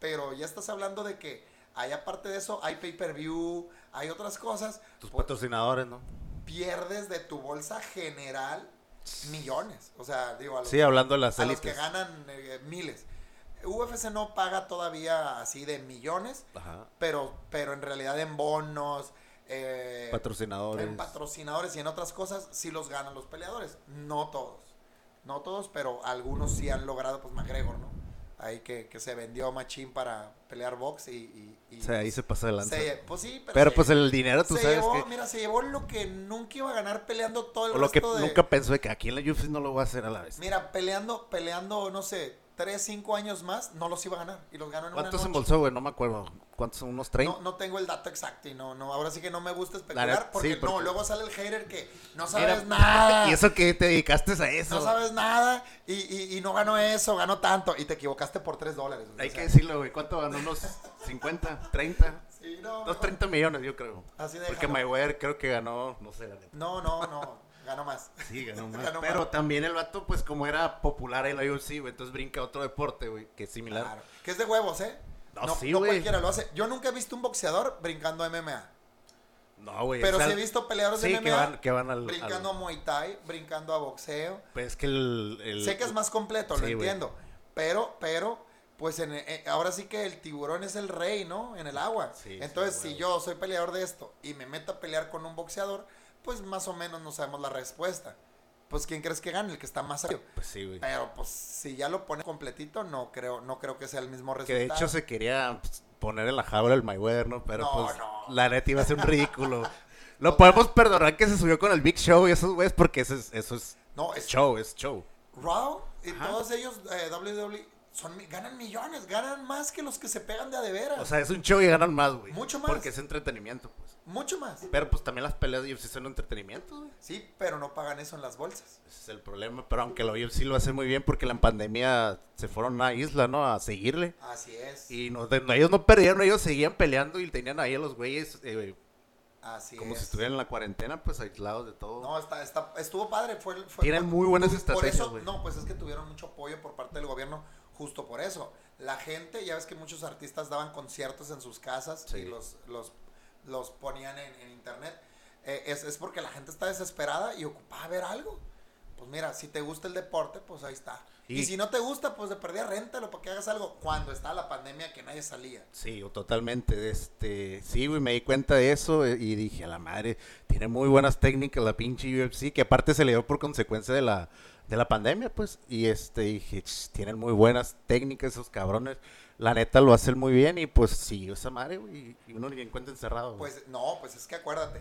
pero ya estás hablando de que hay aparte de eso, hay pay-per-view, hay otras cosas, Tus pues, patrocinadores, ¿no? pierdes de tu bolsa general millones. O sea, digo, a los, Sí, hablando de las a los que ganan eh, miles. UFC no paga todavía así de millones, Ajá. pero, pero en realidad en bonos, eh, Patrocinadores. en patrocinadores y en otras cosas sí los ganan los peleadores. No todos. No todos, pero algunos sí han logrado, pues McGregor, ¿no? Ahí que, que se vendió Machín para pelear box y... y, y O sea, ahí se lanza. se- pues sí, pero, Pero se- pues el dinero, tú se sabes llevó, que... mira, se llevó lo que nunca iba a ganar peleando todo el O lo que de... nunca pensó de que aquí en la UFC no lo voy a hacer a la vez. Mira, peleando, peleando, no sé, 3, 5 años más, no los iba a ganar. Y los ganó en una ¿Cuántos noche. embolsó, güey? No me acuerdo. ¿Cuántos? ¿Unos 30? No, no tengo el dato exacto y no, no, ahora sí que no me gusta La especular porque, sí, porque- no, luego sale el hater que no sabes nada. ¿Y eso que te dedicaste a eso? No sabes nada y, y, y no ganó eso, ganó tanto y te equivocaste por 3 dólares. Hay o que decirlo, güey. ¿Cuánto ganó? ¿Unos 50? ¿30? sí, no, Unos mejor- 30 millones, yo creo. Así Porque déjalo. Mayweather creo que ganó, no sé, la neta. No, no, no, ganó más. Sí, ganó más. Ganó Pero más. también el vato, pues como era popular en la UFC, güey, entonces brinca a otro deporte, güey, que es similar. Claro. Que es de huevos, ¿eh? No, No, sí, no cualquiera lo hace. Yo nunca he visto un boxeador brincando MMA. No, güey. Pero o sea, sí he visto peleadores sí, de MMA que van, que van al... brincando al- a Muay Thai, brincando a boxeo. Pues es que el... el- sé que es más completo, Sí, lo entiendo. Pero, pero, pues en, eh, ahora sí que el tiburón es el rey, ¿no? En el agua. Sí, Entonces, si yo soy peleador de esto y me meto a pelear con un boxeador, pues más o menos no sabemos la respuesta. Pues quién crees que gane, el que está más arriba. Pues sí, güey. Pero pues si ya lo pones completito, no creo, no creo que sea el mismo Que resultado. de hecho se quería pues, poner en la jaula el Mayweather, ¿no? Pero No, pues no. la neta iba a ser un ridículo. Lo podemos perdonar que se subió con el Big Show y esos güeyes porque eso es, eso es No, es show, es show. Raw y Ajá. todos ellos, eh, WWE, son, ganan millones, ganan más que los que se pegan de a de veras. O sea, es un show y ganan más, güey. Mucho más. Porque es entretenimiento, pues. Mucho más. Pero pues también las peleas de UFC son entretenimiento, güey. Sí, pero no pagan eso en las bolsas. Ese es el problema. Pero aunque la UFC lo hace muy bien porque la pandemia se fueron a una isla, ¿no? A seguirle. Así es. Y no, de- ellos no perdieron, ellos seguían peleando y tenían ahí a los güeyes eh, Así como es. si estuvieran en la cuarentena, pues aislados de todo. No, está, está, estuvo padre. Fue, fue- Tienen muy buenas por estrategias, eso, güey. No, pues es que tuvieron mucho apoyo por parte del gobierno justo por eso. La gente, ya ves que muchos artistas daban conciertos en sus casas Sí. y los, los, los ponían en, internet. Eh, es, es porque la gente está desesperada y ocupada ver algo. Pues mira, si te gusta el deporte, pues ahí está. Y, Y- si no te gusta, pues de perdida réntalo para que hagas algo. Cuando está la pandemia que nadie salía. Sí, totalmente. Este, sí, güey, me di cuenta de eso eh, y dije, a la madre, tiene muy buenas técnicas la pinche UFC, que aparte se le dio por consecuencia de la, de la pandemia, pues. Y este, dije, "Ch, tienen muy buenas técnicas esos cabrones. La neta lo hacen muy bien y pues sí, esa madre, güey, y uno ni encuentra encerrado. güey. Pues no, pues es que acuérdate,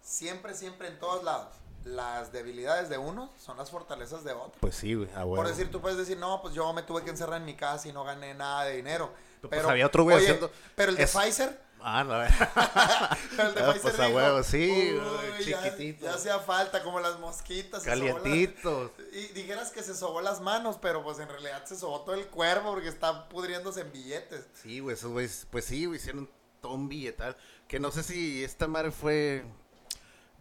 siempre, siempre en todos lados, las debilidades de uno son las fortalezas de otro. Pues sí, güey, a huevo. Por decir, tú puedes decir, no, pues yo me tuve que encerrar en mi casa y no gané nada de dinero. Pues Pero había otro güey oye, haciendo- Pero el de es- Pfizer, Ah, no, pero el de Ah, Pfizer pues a huevo, sí, "Uy, ya- chiquitito. Ya, hacía falta, como las mosquitas. sobó las- calientitos. Y dijeras que se sobó las manos, pero pues en realidad se sobó todo el cuerpo porque está pudriéndose en billetes. Sí, güey, esos güeyes, pues sí, güey, hicieron todo un billetal. Que no sé si esta madre fue.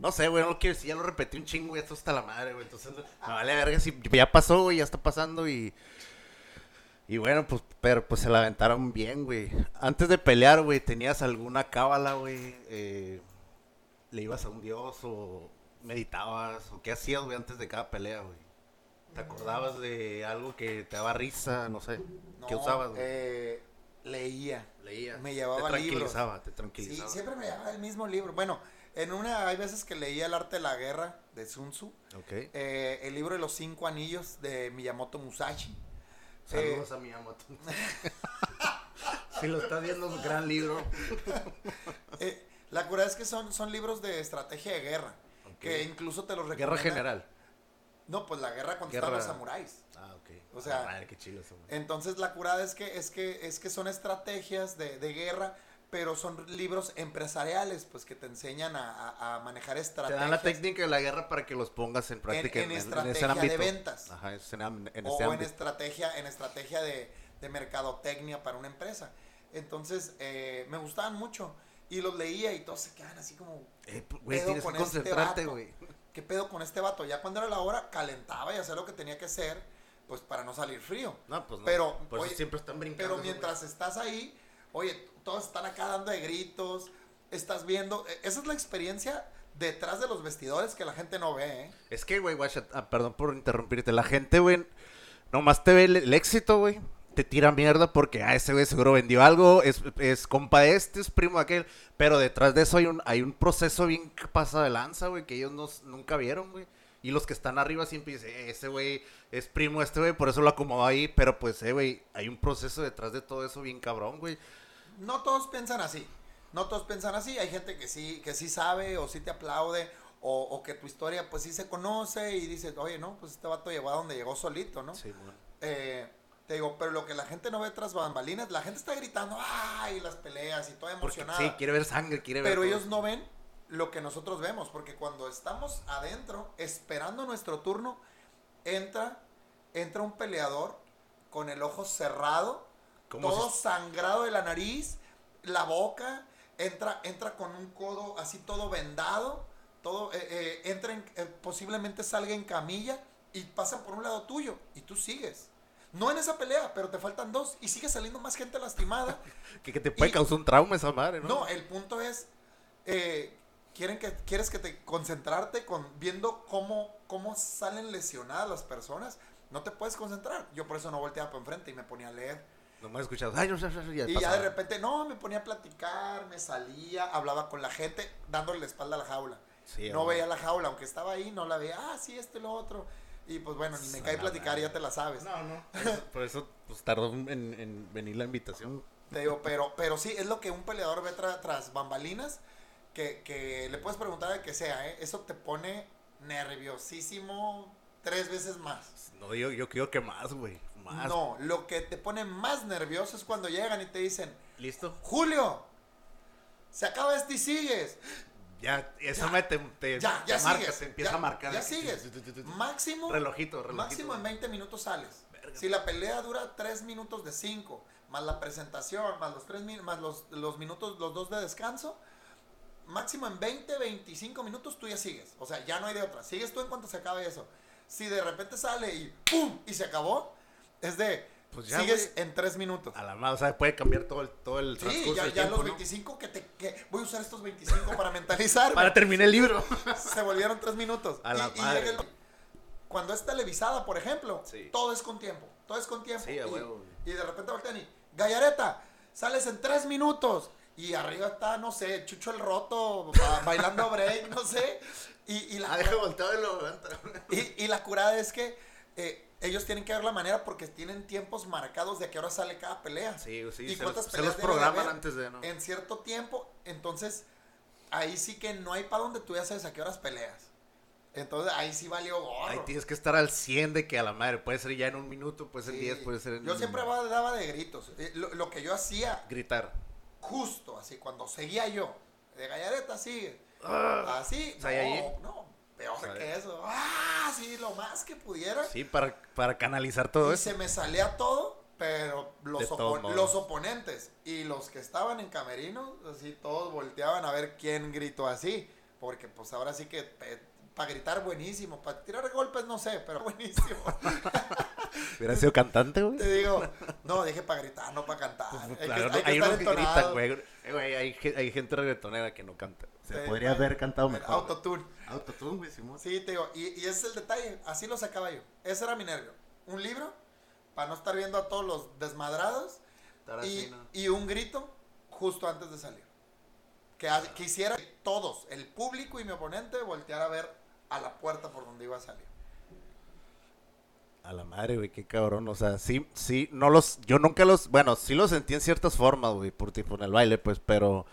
No sé, güey, no lo quiero decir, ya lo repetí un chingo, güey, esto está la madre, güey. Entonces, vale verga si ya pasó, güey, ya está pasando y. Y bueno, pues, pero pues se la aventaron bien, güey. Antes de pelear, güey, ¿tenías alguna cábala, güey? Eh, ¿Le ibas a un dios o meditabas? ¿O qué hacías, güey, antes de cada pelea, güey? ¿Te acordabas de algo que te daba risa? No sé. ¿Qué usabas, güey? eh, leía. Leía. me llevaba te libros. tranquilizaba, te Sí, tranquilizaba. siempre me llevaba el mismo libro. Bueno, en una hay veces que leía El arte de la guerra de Sun Tzu, Ok. eh, el libro de los cinco anillos de Miyamoto Musashi. Saludos a Miyamoto. si lo estás viendo, es un gran libro. Eh, la cura es que son, son libros de estrategia de guerra, Ok. que incluso te los Guerra recomiendan. general. No, pues la guerra contra Guerra- los samuráis. Ah, ok. O sea, Ah, madre, qué chido eso. Entonces la curada es que, es que, es que son estrategias de, de guerra, pero son libros empresariales, pues que te enseñan a, a- manejar Te estrategias. dan la técnica de la guerra para que los pongas en práctica en ese estrategia de ámbito. ventas. Ajá, en, en o, ese o en ámbito. estrategia, en estrategia de, de mercadotecnia para una empresa. Entonces, eh, me gustaban mucho. Y los leía y todos se quedan así como, Eh, Güey, pedo tienes que con este concentrarte, vato? güey. ¿qué pedo con este vato? Ya cuando era la hora, calentaba y hacía lo que tenía que hacer, pues para no salir frío. No, pues no. Pero, Por eso oye, siempre están brincando. Pero mientras estás ahí, oye, todos están acá dando de gritos, estás viendo, e- esa es la experiencia detrás de los vestidores que la gente no ve, ¿eh? Es que, güey, ah, perdón por interrumpirte. La gente, güey, nomás te ve el, éxito, güey. Te tira mierda porque, ah, ese güey seguro vendió algo, es, es compa de este, es primo de aquel. Pero detrás de eso hay un, hay un proceso bien que pasa de lanza, güey, que ellos no, nunca vieron, güey. Y los que están arriba siempre dicen, "Eh, ese güey es primo este, güey, por eso lo acomodó ahí. Pero pues, eh, güey, hay un proceso detrás de todo eso bien cabrón, güey. No todos piensan así, no todos piensan así, hay gente que sí, que sí sabe o sí te aplaude. O, o que tu historia pues sí se conoce y dice, oye, no, pues este vato llegó a donde llegó solito, ¿no? Sí, bueno. Eh, Te digo, pero lo que la gente no ve tras bambalinas, la gente está gritando, ¡ay! Las peleas y toda Porque, emocionada. sí, quiere ver sangre, quiere ver. Pero todo. ellos no ven lo que nosotros vemos, porque cuando estamos adentro, esperando nuestro turno, entra, entra un peleador con el ojo cerrado, todo sangrado de la nariz, la boca, entra, entra con un codo así todo vendado, todo, eh, eh, entra en- eh, posiblemente salga en camilla y pasa por un lado tuyo y tú sigues. No en esa pelea, pero te faltan dos y sigue saliendo más gente lastimada. Que, que te puede y- causar un trauma esa madre, ¿no? No, el punto es, quieren que, quieres que te concentrarte con viendo cómo, cómo salen lesionadas las personas. No te puedes concentrar. Yo por eso no volteaba para enfrente y me ponía a leer. Nomás escuchas. Ay, no, no, no, ya Y ya de repente, no, me ponía a platicar, me salía, hablaba con la gente, dándole la espalda a la jaula. Sí, no veía la jaula, aunque estaba ahí, no la veía. Ah, sí, esto y lo otro. Y pues bueno, ni me A cae la platicar, ya te la sabes. No, no. Por eso, por eso, pues tardó en, en venir la invitación. Te digo, pero, pero sí, es lo que un peleador ve tra- tras bambalinas, que, que le puedes preguntar al que sea, ¿eh? Eso te pone nerviosísimo tres veces más. No, yo, yo creo que más, güey. Más. No, lo que te pone más nervioso es cuando llegan y te dicen, ¿Listo? Julio, se acaba este y sigues. Ya, esa Ya. madre te, te, Ya, ya te marca, sigues. te empieza ya, a marcar. Ya sigues. Máximo, Relojito, relojito. máximo en 20 minutos sales. Verga. Si la pelea dura 3 minutos de 5, más la presentación, más los tres min- más los, los minutos, los dos de descanso, máximo en 20, 25 minutos tú ya sigues. O sea, ya no hay de otra. Sigues tú en cuanto se acabe eso. Si de repente sale y ¡pum! y se acabó, es de Pues ya, sigues en 3 minutos. A la madre, o sea, puede cambiar todo el, todo el Sí, transcurso ya, del ya tiempo, los ¿no? 25 que te que voy a usar estos 25 para mentalizar. Para terminar el libro. se volvieron tres minutos. A la y, y madre. el- cuando es televisada, por ejemplo, Sí. todo es con tiempo. Todo es con tiempo. Sí, a y, huevo. y de repente voltean y, Gallareta, sales en tres minutos. Y arriba está, no sé, Chucho el Roto ba- bailando break, no sé. Y, y la, Ah, deja volteado y lo levanta. y, y la curada es que eh, ellos tienen que ver la manera porque tienen tiempos marcados de a qué hora sale cada pelea. Sí, sí, ¿Y se, cuántas los, se programan antes de, ¿no? En cierto tiempo, entonces ahí sí que no hay para donde tú ya sabes a qué horas peleas. Entonces ahí sí valió gorro. Ahí tienes que estar al 100 de que a la madre, puede ser ya en un minuto, puede ser Sí. 10, puede ser en... Yo siempre daba de gritos. Eh, Lo, lo que yo hacía Gritar. justo así, cuando seguía yo, de gallareta sigue. Ah, Así, Saiyajin. no, no, peor que eso. Ah, sí, lo más que pudiera. Sí, para, para canalizar todo y eso. se me salía todo, pero los, los oponentes y los que estaban en camerinos, así todos volteaban a ver quién gritó así. Porque pues ahora sí que para gritar buenísimo, para tirar golpes no sé, pero buenísimo. Hubiera sido cantante, güey. Te digo, no, dije para gritar, no para cantar. Hay que- Claro, hay que hay unos que entonado. gritan, güey. Eh, güey, hay, hay gente reggaetonera que no canta. Se Sí, podría haber cantado mejor. Autotune. Autotune, güey, Simón. Sí, te digo, y, y ese es el detalle, así lo sacaba yo. Ese era mi nervio. Un libro, para no estar viendo a todos los desmadrados, y, y un grito justo antes de salir. Que quisiera que todos, el público y mi oponente, volteara a ver a la puerta por donde iba a salir. A la madre, güey, qué cabrón. O sea, sí, sí, no los. Yo nunca los. Bueno, sí los sentí en ciertas formas, güey, por tipo en el baile, pues, pero.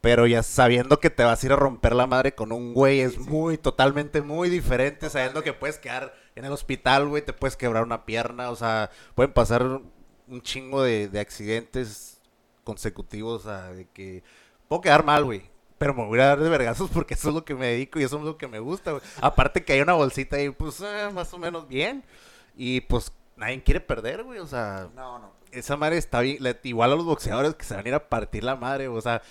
Pero ya sabiendo que te vas a ir a romper la madre con un güey es Sí, sí. muy, totalmente muy diferente. Sabiendo que puedes quedar en el hospital, güey, te puedes quebrar una pierna. O sea, pueden pasar un chingo de, de accidentes consecutivos. O sea, de que puedo quedar mal, güey. Pero me voy a dar de vergazos porque eso es lo que me dedico y eso es lo que me gusta, güey. Aparte que hay una bolsita ahí, pues, eh, más o menos bien. Y pues nadie quiere perder, güey. O sea, No, no. esa madre está bien. igual a los boxeadores que se van a ir a partir la madre, o sea.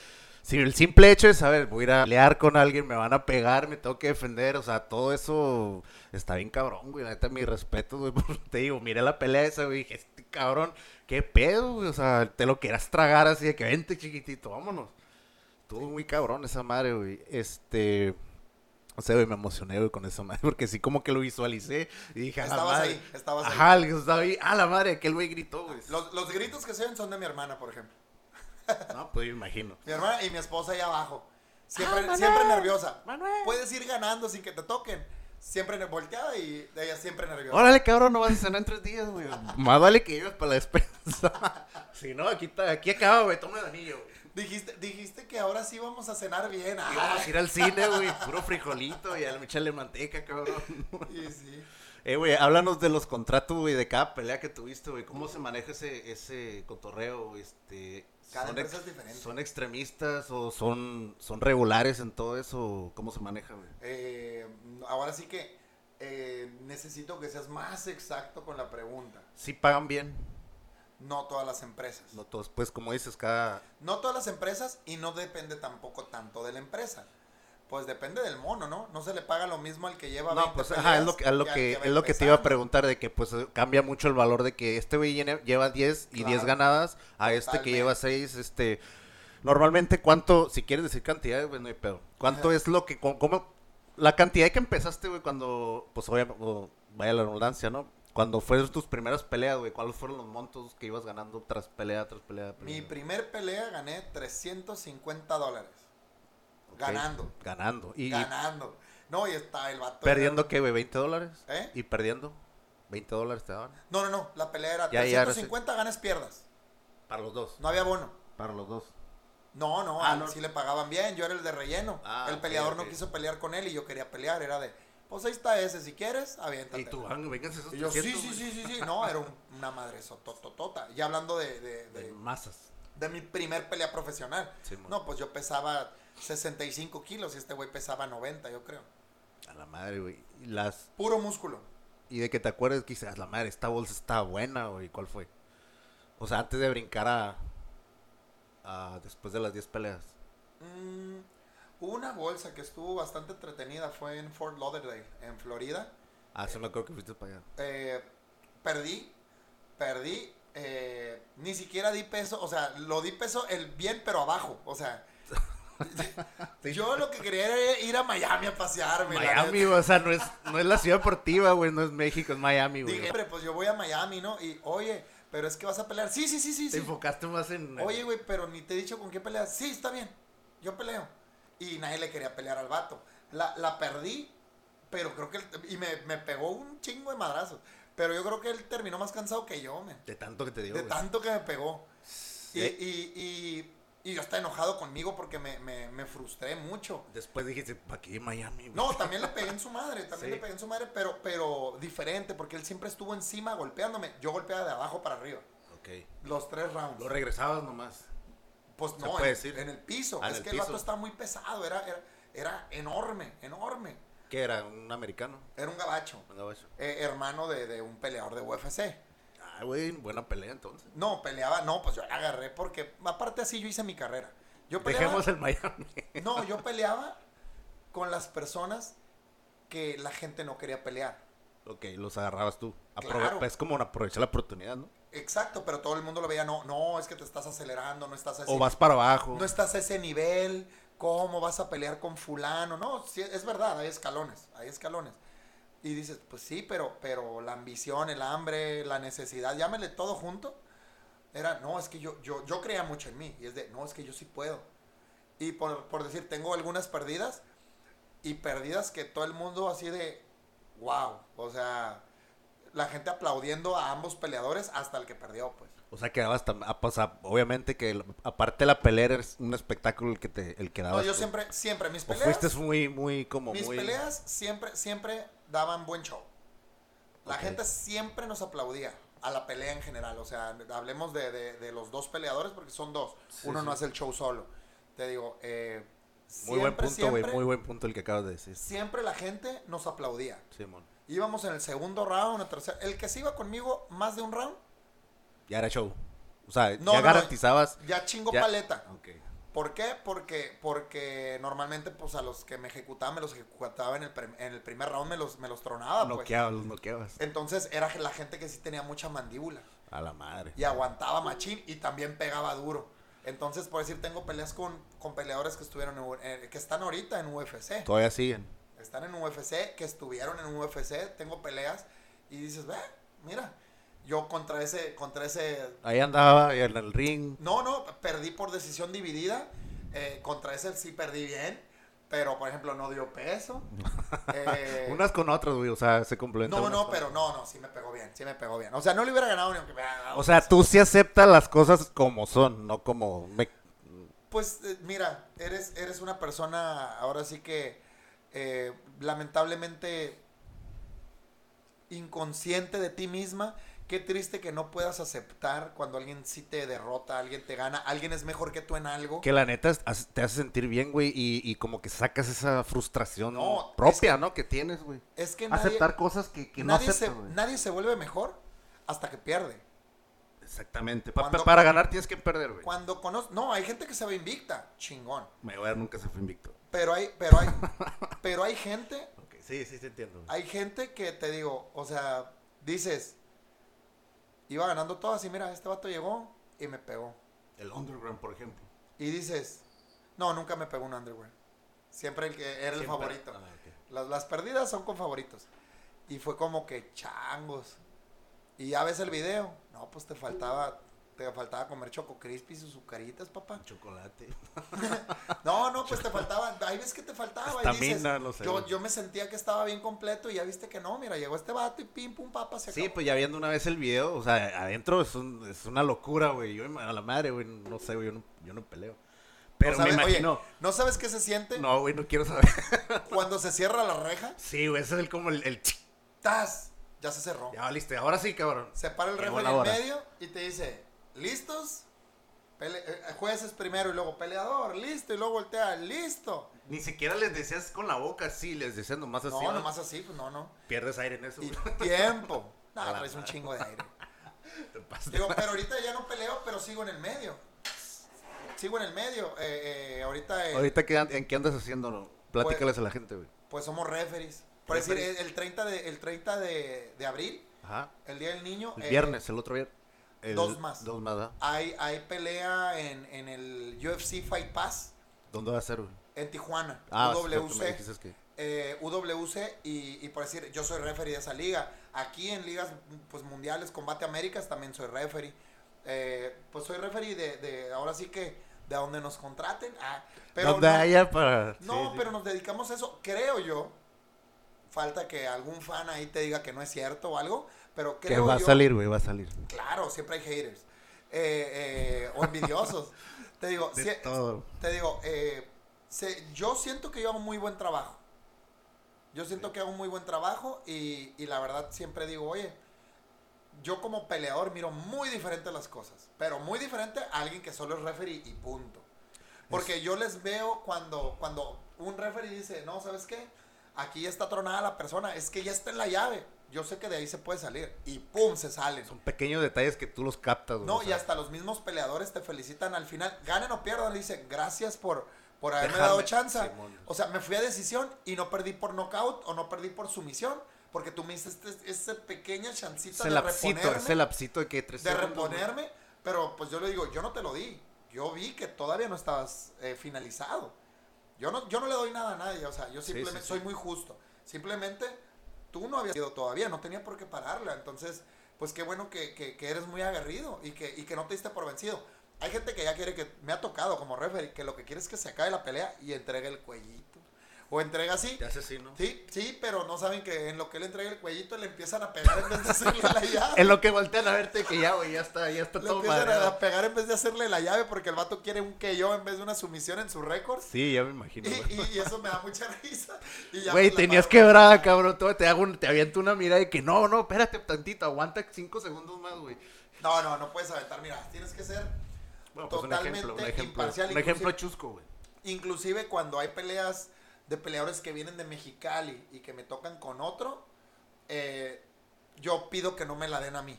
Si el simple hecho de saber, voy a ir a pelear con alguien, me van a pegar, me tengo que defender, o sea, todo eso está bien cabrón, güey. La neta, mi respeto, güey. Te digo, miré la pelea esa, güey, dije, este cabrón, qué pedo, güey. O sea, te lo quieras tragar así de que vente, chiquitito, vámonos. Estuvo muy cabrón esa madre, güey. Este. O sea, güey, me emocioné, güey, con esa madre, porque sí como que lo visualicé y dije, Estabas madre. ahí, estabas ahí. Ajá, estaba ahí, a la madre, aquel güey gritó, güey. Los, los gritos que se oyen son de mi hermana, por ejemplo. No, pues yo imagino. Mi hermana y mi esposa ahí abajo. Siempre, Ah, siempre nerviosa. Manuel. Puedes ir ganando sin que te toquen. Siempre volteada y ella siempre nerviosa. Órale, cabrón, no vas a cenar en tres días, güey. Más vale que lleves para la despensa. si no, aquí, está, aquí acaba, güey, toma el anillo, güey. Dijiste, dijiste que ahora sí vamos a cenar bien. Y vamos a ir al cine, güey, puro frijolito y al echarle manteca, cabrón. Y sí. Eh, güey, háblanos de los contratos, güey, de cada pelea que tuviste, güey. ¿Cómo se maneja ese, ese cotorreo? Este, Cada ¿son, empresa es diferente. ¿Son extremistas o son, son regulares en todo eso? ¿Cómo se maneja, güey? Eh, ahora sí que eh, necesito que seas más exacto con la pregunta. ¿Sí pagan bien? No todas las empresas. No todos, pues como dices, cada... No todas las empresas y no depende tampoco tanto de la empresa. Pues depende del mono, ¿no? No se le paga lo mismo al que lleva No, 20 pues ajá, es lo que, es lo que, es lo que te iba a preguntar de que pues cambia mucho el valor de que este güey lleva 10 y 10 Claro. ganadas a este que lleva 6, este... Normalmente, ¿cuánto, si quieres decir cantidades, güey, no hay pedo. ¿Cuánto Ajá. es lo que, cómo, la cantidad que empezaste, güey, cuando, pues obviamente, vaya la redundancia, ¿no? Cuando fueron tus primeras peleas, güey, ¿cuáles fueron los montos que ibas ganando tras pelea, tras pelea? Mi primer pelea gané 350 dólares. Ganando. Ganando. Y, Ganando. No, y está el vato. perdiendo, era- ¿qué, güey? ¿20 dólares? ¿Eh? Y perdiendo, 20 dólares te daban. No, no, no. La pelea era Ya, ya, ahora sí. 350 ganas pierdas. Para los dos. No había bono. Para los dos. No, no, Ah, a él no. sí le pagaban bien. Yo era el de relleno. Ah, el peleador no quiso pelear con él y yo quería pelear. Era de, pues ahí está ese. Si quieres, aviéntate. Y tú, vénganse esos Y yo, sí, 300, sí, sí, sí, sí. No, era un- una madre sotototota. Y hablando de, de, De de, masas. de mi primer pelea profesional. Simón. No, pues yo pesaba 65 kilos y este güey pesaba 90, yo creo. A la madre, güey. Las... Puro músculo. Y de que te acuerdes que dices, "A la madre, esta bolsa está buena, güey. ¿Cuál fue? O sea, antes de brincar a... a después de las 10 peleas. Mm, una bolsa que estuvo bastante entretenida. Fue en Fort Lauderdale, en Florida. Ah, sí me acuerdo que fuiste para allá. Eh, perdí, perdí. eh, ni siquiera di peso, o sea, lo di peso el bien, pero abajo. O sea, yo lo que quería era ir a Miami a pasearme. Miami, o sea, no es, no es la ciudad deportiva, güey. No es México, es Miami, güey. Dije, "Hombre, pues yo voy a Miami, ¿no? Y, oye, pero es que vas a pelear. Sí, sí, sí, sí. Te sí. enfocaste más en... Oye, güey, pero ni te he dicho con qué peleas. Sí, está bien. Yo peleo. Y nadie le quería pelear al vato. La, la perdí, pero creo que... él- y me, me pegó un chingo de madrazos. Pero yo creo que él terminó más cansado que yo. De tanto que te dio, De güey. tanto que me pegó. Y, Eh. y, y, y yo estaba enojado conmigo porque me, me, me frustré mucho. Después dijiste, ¿para qué Miami, güey? No, también le pegué en su madre, también Sí. le pegué en su madre, pero, pero diferente, porque él siempre estuvo encima golpeándome. Yo golpeaba de abajo para arriba. Ok. Los tres rounds. Lo regresabas nomás. Pues no, en, decir. en el piso. Ah, es el que el vato estaba muy pesado, era, era, era enorme, enorme. ¿Qué era? ¿Un americano? Era un gabacho, Un gabacho. eh, hermano de, de un peleador de UFC. Ah, güey, buena pelea entonces. No, peleaba, no, pues yo la agarré porque, aparte así yo hice mi carrera. Yo peleaba, Dejemos el Miami. no, yo peleaba con las personas que la gente no quería pelear. ok, los agarrabas tú. Aprove- Claro. Es como aprovechar la oportunidad, ¿no? Exacto, pero todo el mundo lo veía, no, no, es que te estás acelerando, no estás ese, O vas para abajo. no estás a ese nivel, ¿cómo vas a pelear con fulano? No, sí, es verdad, hay escalones, hay escalones. Y dices, pues sí, pero, pero la ambición, el hambre, la necesidad, llámele todo junto. Era, no, es que yo, yo, yo creía mucho en mí. Y es de, no, es que yo sí puedo. Y por, por decir, tengo algunas perdidas. Y perdidas que todo el mundo así de, wow. O sea, la gente aplaudiendo a ambos peleadores hasta el que perdió, pues. O sea, quedabas ah, pues, ah, obviamente que el- aparte de la pelea es un espectáculo el que te el que dabas. No, yo tú. siempre, siempre, mis O peleas. fuiste muy muy como Mis muy peleas siempre, siempre daban buen show. La gente siempre nos aplaudía a la pelea en general. O sea, hablemos de, de- de los dos peleadores porque son dos. Sí, Uno no hace el show solo. Te digo, eh, muy buen punto, güey, muy buen punto el que acabas de decir. siempre la gente nos aplaudía. Simón. Íbamos en el segundo round, en el tercer. El que se iba conmigo más de un round, Ya era show. O sea, No, ya no, garantizabas. ya chingo Ya. paleta. Ok. ¿Por qué? Porque, porque normalmente pues a los que me ejecutaban, me los ejecutaba en el, en el primer round, me los, me los tronaba. Pues. Noqueabas, los noqueabas. Entonces era la gente que sí tenía mucha mandíbula A la madre. y aguantaba machín y también pegaba duro. Entonces, por decir, tengo peleas con, con peleadores que estuvieron en eh, que están ahorita en UFC. Todavía siguen. Están en UFC, que estuvieron en UFC, tengo peleas y dices, ve, mira, yo contra ese, contra ese, Ahí andaba en el ring. no, no, perdí por decisión dividida, eh, contra ese sí perdí bien, pero por ejemplo no dio peso. Eh, Unas con otras, güey. O sea, se complementan. no, no, pero no, no, sí me pegó bien, sí me pegó bien. O sea, no le hubiera ganado ni aunque me ganado. O sea, tú sí aceptas las cosas como son, no como... me- pues eh, mira, eres, eres una persona ahora sí que eh, lamentablemente inconsciente de ti misma. Qué triste que no puedas aceptar cuando alguien sí te derrota, alguien te gana, alguien es mejor que tú en algo. Que la neta es- te hace sentir bien, güey, y, y como que sacas esa frustración No, propia, ¿no? Que tienes, güey. Es que nadie, Aceptar cosas que, que no nadie, se, aceptas, güey. nadie se vuelve mejor hasta que pierde. Exactamente. Pa- Cuando- para ganar tienes que perder, güey. Cuando conoces... No, hay gente que se ve invicta, chingón. Mayweather nunca se fue invicto. Pero hay, pero hay, pero hay gente Ok, sí, sí, sí entiendo. güey. hay gente que te digo, o sea, dices, iba ganando todas y mira, este vato llegó y me pegó. El Underground, por ejemplo. Y dices, no, nunca me pegó un underwear. Siempre el que era el favorito. Ah. Las, las perdidas son con favoritos. Y fue como que changos. Y ya ves el video. No, pues te faltaba, te faltaba comer choco crispy y sus azucaritas, papá. Chocolate. No, no, pues te faltaba, ahí ves que te faltaba. y dices, no sé, yo, yo me sentía que estaba bien completo y ya viste que no, mira, llegó este vato y pim, pum, papa, se Sí, acabó. pues ya viendo una vez el video, o sea, adentro es, un- es una locura, güey. Yo a la madre, güey, no sé, güey, yo no, yo no peleo. Pero No sabes- me imagino... Oye, ¿no sabes qué se siente No, güey, no quiero saber. cuando se cierra la reja? Sí, güey, ese es el, como el... el. Ya se cerró. Ya valiste, ahora sí, cabrón. Se para el la en hora. medio y te dice, ¿listos? Pele- eh, jueces primero y luego peleador, listo, y luego voltea, listo. Ni siquiera les decías con la boca así, les decías nomás así. No, ¿no? nomás así, pues no, no. Pierdes aire en eso, Y tiempo. A No, la traes un chingo de aire. Digo, pero ahorita ya no peleo, pero sigo en el medio. Sigo en el medio. Eh, eh, ahorita, eh, Ahorita, ¿qué ¿en qué andas haciendo? Platícales a la gente, güey. pues somos referees. Por decir, el el 30 de, el 30 de, de abril, Ajá. el Día del Niño. El eh, viernes, el otro viernes. El- dos más. Dos más. Hay, hay pelea en, en el UFC Fight Pass ¿Dónde va a ser, güey? en Tijuana. Ah, UWC. que... eh, UWC y, y por decir, yo soy referee de esa liga. Aquí en ligas pues mundiales, Combate Américas, también soy referee. Eh, pues soy referee de, de, ahora sí que, de donde nos contraten. Ah, pero ¿Dónde no, haya para...? no, sí, sí. pero nos dedicamos a eso, creo yo. Falta que algún fan ahí te diga que no es cierto o algo, pero Que va a salir, güey, va a salir. Claro, siempre hay haters. Eh, eh, o envidiosos. te digo, si- te digo, eh, se- yo siento que yo hago muy buen trabajo. Yo siento que hago muy buen trabajo y, y la verdad siempre digo, oye, yo como peleador miro muy diferente las cosas, pero muy diferente a alguien que solo es referee y punto. Porque yo les veo cuando, cuando un referee dice, no, ¿sabes qué? Aquí ya está tronada la persona, es que ya está en la llave. Yo sé que de ahí se puede salir y pum, se salen. Son pequeños detalles que tú los captas, güey. No, o y hasta los mismos peleadores te felicitan al final. Ganen o pierdan, le dicen gracias por, por haberme dado chance. Simón. O sea, me fui a decisión y no perdí por knockout o no perdí por sumisión. Porque tú me hiciste esa pequeña chancita Ese de lapsito, reponerme. ese lapsito de que tres de reponerme. Pero pues yo le digo, yo no te lo di. Yo vi que todavía no estabas eh, finalizado. Yo no, yo no le doy nada a nadie. O sea, yo Sí, simplemente sí, sí. soy muy justo. Simplemente tú no habías ido todavía, no tenía por qué pararla. Entonces, pues qué bueno que, que- que eres muy aguerrido y que, y que no te diste por vencido. Hay gente que ya quiere que, me ha tocado como referee, que lo que quiere es que se acabe la pelea y entregue el cuellito. O entrega así. Te hace así, ¿no? Sí, sí, pero no saben que en lo que él entrega el cuellito le empiezan a pegar en vez de hacerle la llave. En lo que voltean a verte que ya, güey, ya está, ya está Le todo empiezan madreado. a pegar en vez de hacerle la llave porque el vato quiere un que yo en vez de una sumisión en su récord. Sí, ya me imagino, Y, güey. y- y eso me da mucha risa. Y ya, Güey, tenías quebrada, cabrón. Todo, te, hago un- te aviento una mirada de que no, no, espérate tantito, aguanta cinco segundos más, güey. No, no, no puedes aventar. Mira, tienes que ser Bueno, pues un Totalmente ejemplo, un ejemplo. imparcial, Un ejemplo chusco, güey. inclusive cuando hay peleas de peleadores que vienen de Mexicali y que me tocan con otro, eh, yo pido que no me la den a mí.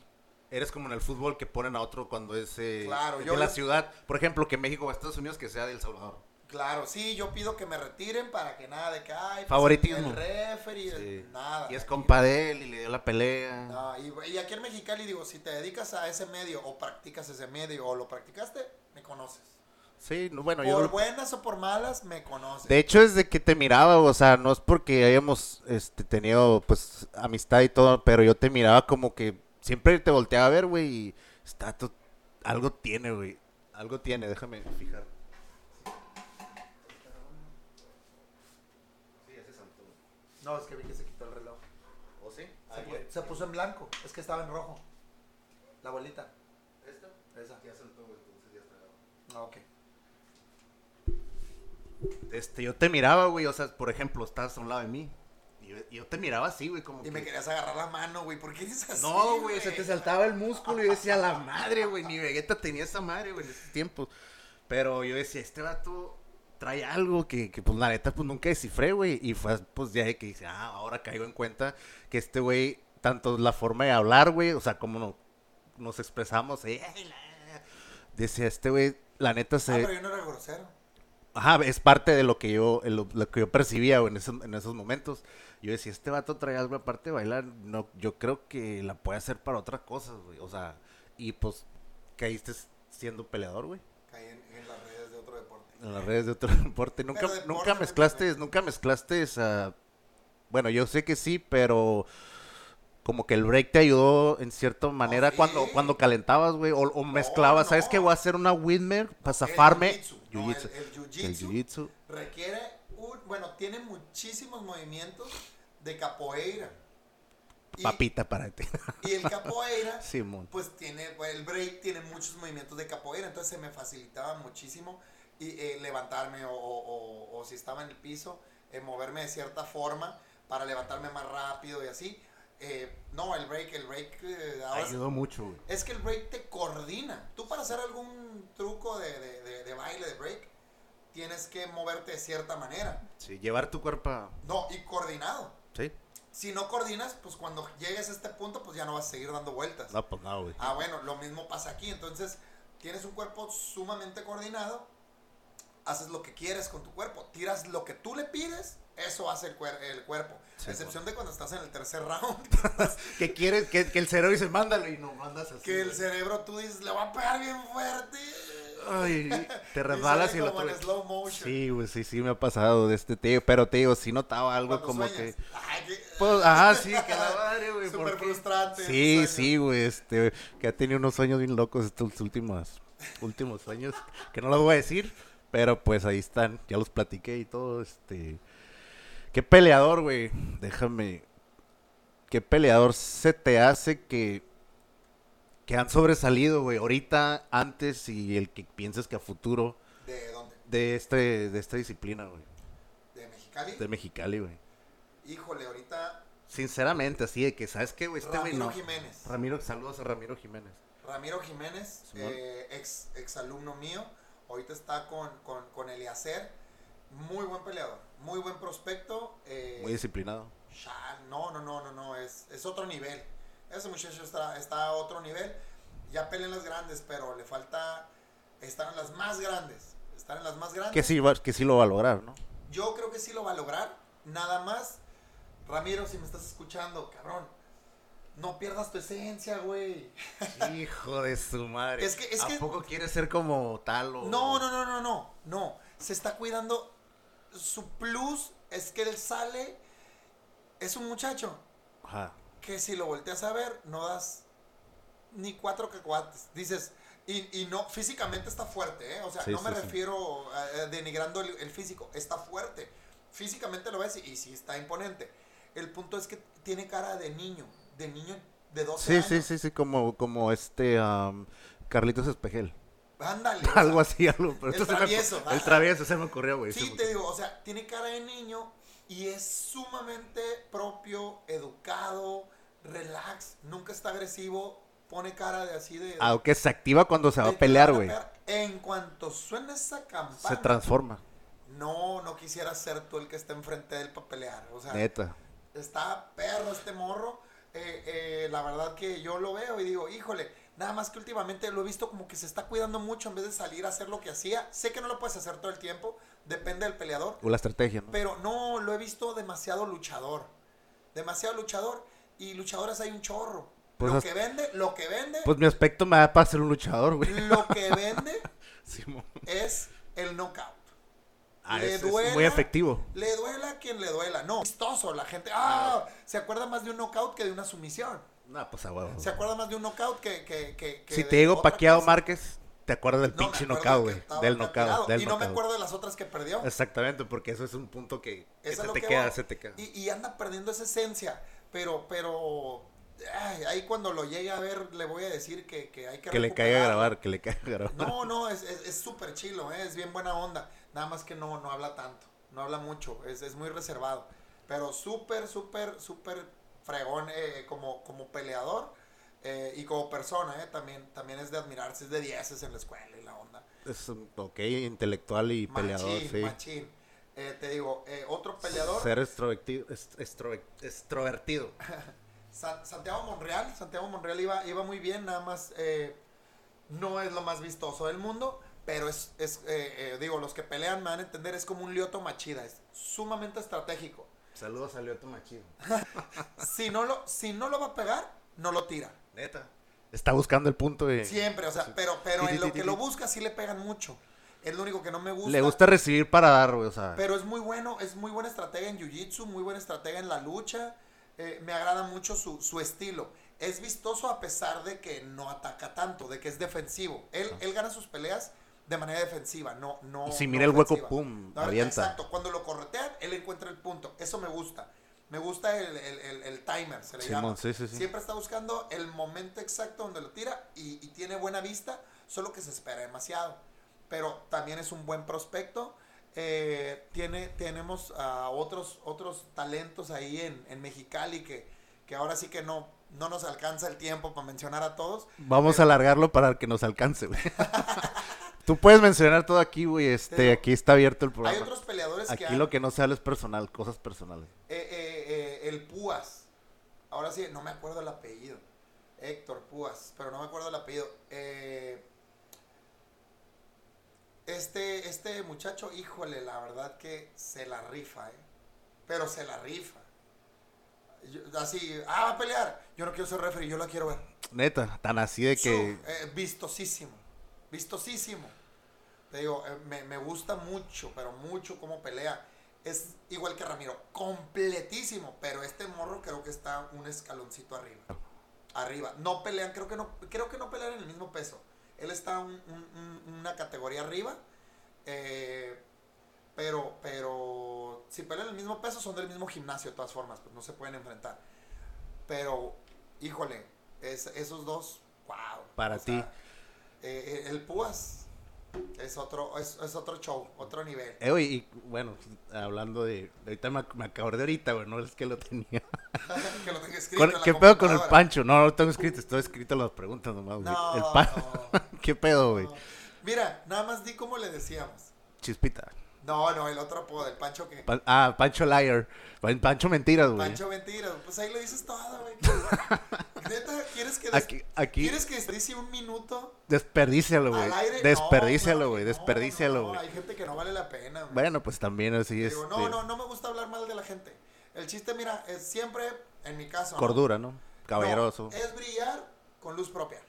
Eres como en el fútbol que ponen a otro cuando es eh, Claro, de yo la les- ciudad. Por ejemplo, que México o Estados Unidos que sea de El Salvador. Claro, sí, yo pido que me retiren para que nada de que hay Favoritismo. el referee, Sí. nada. Y es compa de él y le dio la pelea. No, y, y aquí en Mexicali digo, si te dedicas a ese medio o practicas ese medio o lo practicaste, me conoces. Sí, no, bueno, por yo... buenas o por malas, me conoces. De hecho, desde que te miraba, o sea, no es porque hayamos este, tenido, pues, amistad y todo, pero yo te miraba como que siempre te volteaba a ver, güey, y está algo tiene, güey. Algo tiene, déjame fijar. Sí, ese saltó. No, es que vi que se quitó el reloj. ¿O sí? Se, pu- se puso en blanco, es que estaba en rojo. La bolita. ¿Esto? Esa. Ya saltó, güey, entonces ya está grabado. Ah, ok. Este, yo te miraba, güey, o sea, por ejemplo, estás a un lado de mí. Y yo, te miraba así, güey, como Y que... me querías agarrar la mano, güey. ¿Por qué eres así? No, güey, se te saltaba el músculo y yo decía, la madre, güey, ni Vegeta tenía esa madre, güey, en esos tiempos. Pero yo decía, este vato trae algo que, que, pues, la neta, pues, nunca descifré, güey. Y fue, pues, ya que dice, ah, ahora caigo en cuenta que este güey, tanto la forma de hablar, güey, o sea, como no- nos expresamos, eh, decía, este güey, la neta Ah, se... pero yo no era grosero. Ajá, es parte de lo que yo, lo, lo que yo percibía en, esos, en esos momentos. Yo decía, este vato trae algo aparte de bailar, no, yo creo que la puede hacer para otras cosas, güey. O sea, y pues caíste siendo peleador, güey. Caí en, en las redes de otro deporte. En las redes de otro deporte. Nunca, deporte nunca mezclaste, nunca mezclaste esa... Bueno, yo sé que sí, pero como que el break te ayudó en cierta manera sí. cuando, cuando calentabas, güey, o, o mezclabas, ¿sabes no. qué? Voy a hacer una windmill para zafarme. jiu-jitsu, no, el- el jiu-jitsu jiu-jitsu. requiere un, bueno, tiene muchísimos movimientos de capoeira. Y, Papita para ti. y el capoeira, Simón. pues tiene, pues, el break tiene muchos movimientos de capoeira, entonces se me facilitaba muchísimo y, eh, levantarme o, o- o- o si estaba en el piso, eh, moverme de cierta forma para levantarme más rápido y así. Eh, no, el break, el break, eh, ahora Ayudó mucho, güey. es que el break te coordina. Tú para hacer algún truco de, de- de- de baile, de break, tienes que moverte de cierta manera. Sí, llevar tu cuerpo a... No, y coordinado. Sí. Si no coordinas, pues cuando llegues a este punto, pues ya no vas a seguir dando vueltas. No, pues no, güey. Ah, bueno, lo mismo pasa aquí. Entonces, tienes un cuerpo sumamente coordinado, haces lo que quieres con tu cuerpo, tiras lo que tú le pides, eso hace el, cuer- el cuerpo. Sí, a excepción de cuando estás en el tercer round, Que quieres, que, que el cerebro dice, mándalo y no mandas así. que el cerebro tú dices, le va a pegar bien fuerte. Ay, te Y resbalas y, lo como en slow motion. Sí, güey, sí, sí me ha pasado de este tío. Pero te digo, sí notaba algo como sueñas. que. Ay, qué- Pues, ajá, sí, que la madre, güey. Súper porque- frustrante. Sí, sí, güey, este, que ha tenido unos sueños bien locos estos últimos, últimos sueños, que no los voy a decir, pero pues ahí están, ya los platiqué y todo, este, qué peleador, güey, déjame, qué peleador se te hace que, que han sobresalido, güey, ahorita, antes y el que pienses que a futuro ¿De dónde? de este, de esta disciplina, güey, ¿De Mexicali? de Mexicali, güey. Híjole, ahorita Sinceramente, así de que, ¿sabes qué, güey? Este Ramiro no. Jiménez. Ramiro, saludos a Ramiro Jiménez. Ramiro Jiménez, eh, ex, ex alumno mío, ahorita está con, con, con Eliezer, muy buen peleador, muy buen prospecto. eh, Muy disciplinado. no, no, no, no, no, es, es otro nivel. Ese muchacho está, está a otro nivel. Ya pelean las grandes, pero le falta estar en las más grandes. Estar en las más grandes. Que sí, que sí lo va a lograr, ¿no? Yo creo que sí lo va a lograr. Nada más, Ramiro, si me estás escuchando, cabrón, no pierdas tu esencia, güey. Hijo de su madre. Es que- es ¿A que- poco quiere ser como tal o...? No, no, no, no, no, no. Se está cuidando. Su plus es que él sale. Es un muchacho Ajá. que si lo volteas a ver, no das ni cuatro cacahuates. Dices, y, y no, físicamente está fuerte, ¿eh? O sea, Sí, no me sí, refiero a, a denigrando el, el físico, está fuerte. Físicamente lo ves y, y sí está imponente. El punto es que tiene cara de niño, de niño de 12 Sí, años. sí, sí, sí, como, como este am, Carlitos Espejel. Ándale. o algo sea, así, algo. Pero el se me- travieso, el travieso se me ocurrió, güey. se Sí, te ocurrió. digo, o sea, tiene cara de niño y es sumamente propio, educado, relax, nunca está agresivo, pone cara de así de... Aunque se activa cuando se va a pelear, güey. En cuanto suena esa Se campana, transforma, no, no quisiera ser tú el que está enfrente de él para pelear. O sea, neta. está perro este morro. Eh, eh, la verdad que yo lo veo y digo, híjole, nada más que últimamente lo he visto como que se está cuidando mucho en vez de salir a hacer lo que hacía. Sé que no lo puedes hacer todo el tiempo, depende del peleador. O la estrategia, ¿no? Pero no, lo he visto demasiado luchador. Demasiado luchador. Y luchadores hay un chorro. Pues lo que vende, lo que vende, Pues mi aspecto me da para ser un luchador, güey. lo que vende es el knockout. Ah, Le es, muy efectivo. Le duela a quien le duela. No, vistoso. La gente, ah, se acuerda más de un knockout que de una sumisión. No, pues a huevo. Se acuerda más de un knockout que, que, que, que Si te digo Paquiao. Márquez, te acuerdas del No, me pinche knockout, güey. Del knockout, del Y no me knockout. acuerdo de las otras que perdió. Exactamente, porque eso es un punto que, que se es te que queda, se te queda. Y, y anda perdiendo esa esencia. Pero, pero. ay, ahí cuando lo llegue a ver, le voy a decir que, que hay que. Que le caiga a grabar, que le caiga a grabar. No, no, es es- es súper chilo, ¿eh? es bien buena onda. Nada más que no, no habla tanto, no habla mucho, es, es muy reservado. Pero súper, súper, súper fregón eh, como, como peleador eh, y como persona, eh, también, también es de admirarse, es de 10 en la escuela y la onda. Es ok, intelectual y peleador, Machín, sí. machín. Eh, te digo, eh, otro peleador, Ser extrovertido. extrovertido. San- Santiago Monreal. Santiago Monreal iba, iba muy bien, nada más eh, no es lo más vistoso del mundo, pero es, es eh, eh, digo, los que pelean me van a entender, es como un Lioto Machida, es sumamente estratégico. Saludos a Lioto Machido. Si no lo, si no lo va a pegar, no lo tira. Neta. Está buscando el punto de... Siempre, o sea, Sí. pero, pero Sí, en sí, lo sí, que sí. lo busca sí le pegan mucho. Es lo único que no me gusta. Le gusta recibir para dar, güey, o sea... Pero es muy bueno, es muy buena estratega en Jiu-Jitsu, muy buena estratega en la lucha. eh, me agrada mucho su, su estilo. Es vistoso a pesar de que no ataca tanto, de que es defensivo. Él, él gana sus peleas de manera defensiva, no, no. Y si no mira el hueco, pum, No, avienta. Exacto, cuando lo corretean, él encuentra el punto. Eso me gusta. Me gusta el, el- el- el timer, se le Simón, llama. sí, sí, sí. Siempre está buscando el momento exacto donde lo tira y, y tiene buena vista, solo que se espera demasiado. Pero también es un buen prospecto. Eh, tiene, tenemos a otros, otros talentos ahí en, en Mexicali que, que ahora sí que no, no nos alcanza el tiempo para mencionar a todos. Vamos a alargarlo para que nos alcance, güey. Tú puedes mencionar todo aquí, güey. Este, Pero aquí está abierto el Hay programa. otros peleadores Aquí que han- lo que no se habla es personal, cosas personales. Eh, eh, eh, el Púas. Ahora sí, no me acuerdo el apellido. Héctor Púas, pero no me acuerdo el apellido. Eh, este, este muchacho, híjole, la verdad que se la rifa, ¿eh? Pero se la rifa. Yo- así, ah, va a pelear. Yo no quiero ser referee, yo la quiero ver. Neta, tan así de que... Su, vistosísimo. Vistosísimo. Te digo, eh, me, me gusta mucho, pero mucho cómo pelea. Es igual que Ramiro, completísimo, pero este morro creo que está un escaloncito arriba. Arriba. No pelean, creo que no, creo que no pelean en el mismo peso. Él está un- un- un- una categoría arriba. eh, pero, pero si pelean en el mismo peso, son del mismo gimnasio de todas formas, pues no se pueden enfrentar. Pero, híjole, es- esos dos, wow. Para ti. eh, el Púas es otro, es, es otro show, otro nivel. Eh, güey, y bueno, hablando de... Ahorita me, me acordé ahorita, güey, no es que lo tenía. que lo tenga escrito ¿Qué pedo con el. Pancho? No, no lo tengo escrito, estoy escrito las preguntas nomás, güey. No, el pan... no, ¿Qué pedo, güey? Mira, nada más di cómo le decíamos. Chispita. No, no, el otro apodo, el Pancho que... Ah, Pancho Liar. Pan- Pancho Mentiras, güey. Pancho Mentiras, pues ahí lo dices todo, güey. Neta, ¿quieres que, des- Aquí, aquí, ¿quieres que desperdicie un minuto desperdícialo, güey. Desperdícialo, güey, no, desperdícialo, no, no, güey. hay gente que no vale la pena, güey. Bueno, pues también así es. Digo, no, no, no me gusta hablar mal de la gente. El chiste, mira, es siempre, en mi caso... Cordura, ¿no? Caballeroso. Es brillar con luz propia.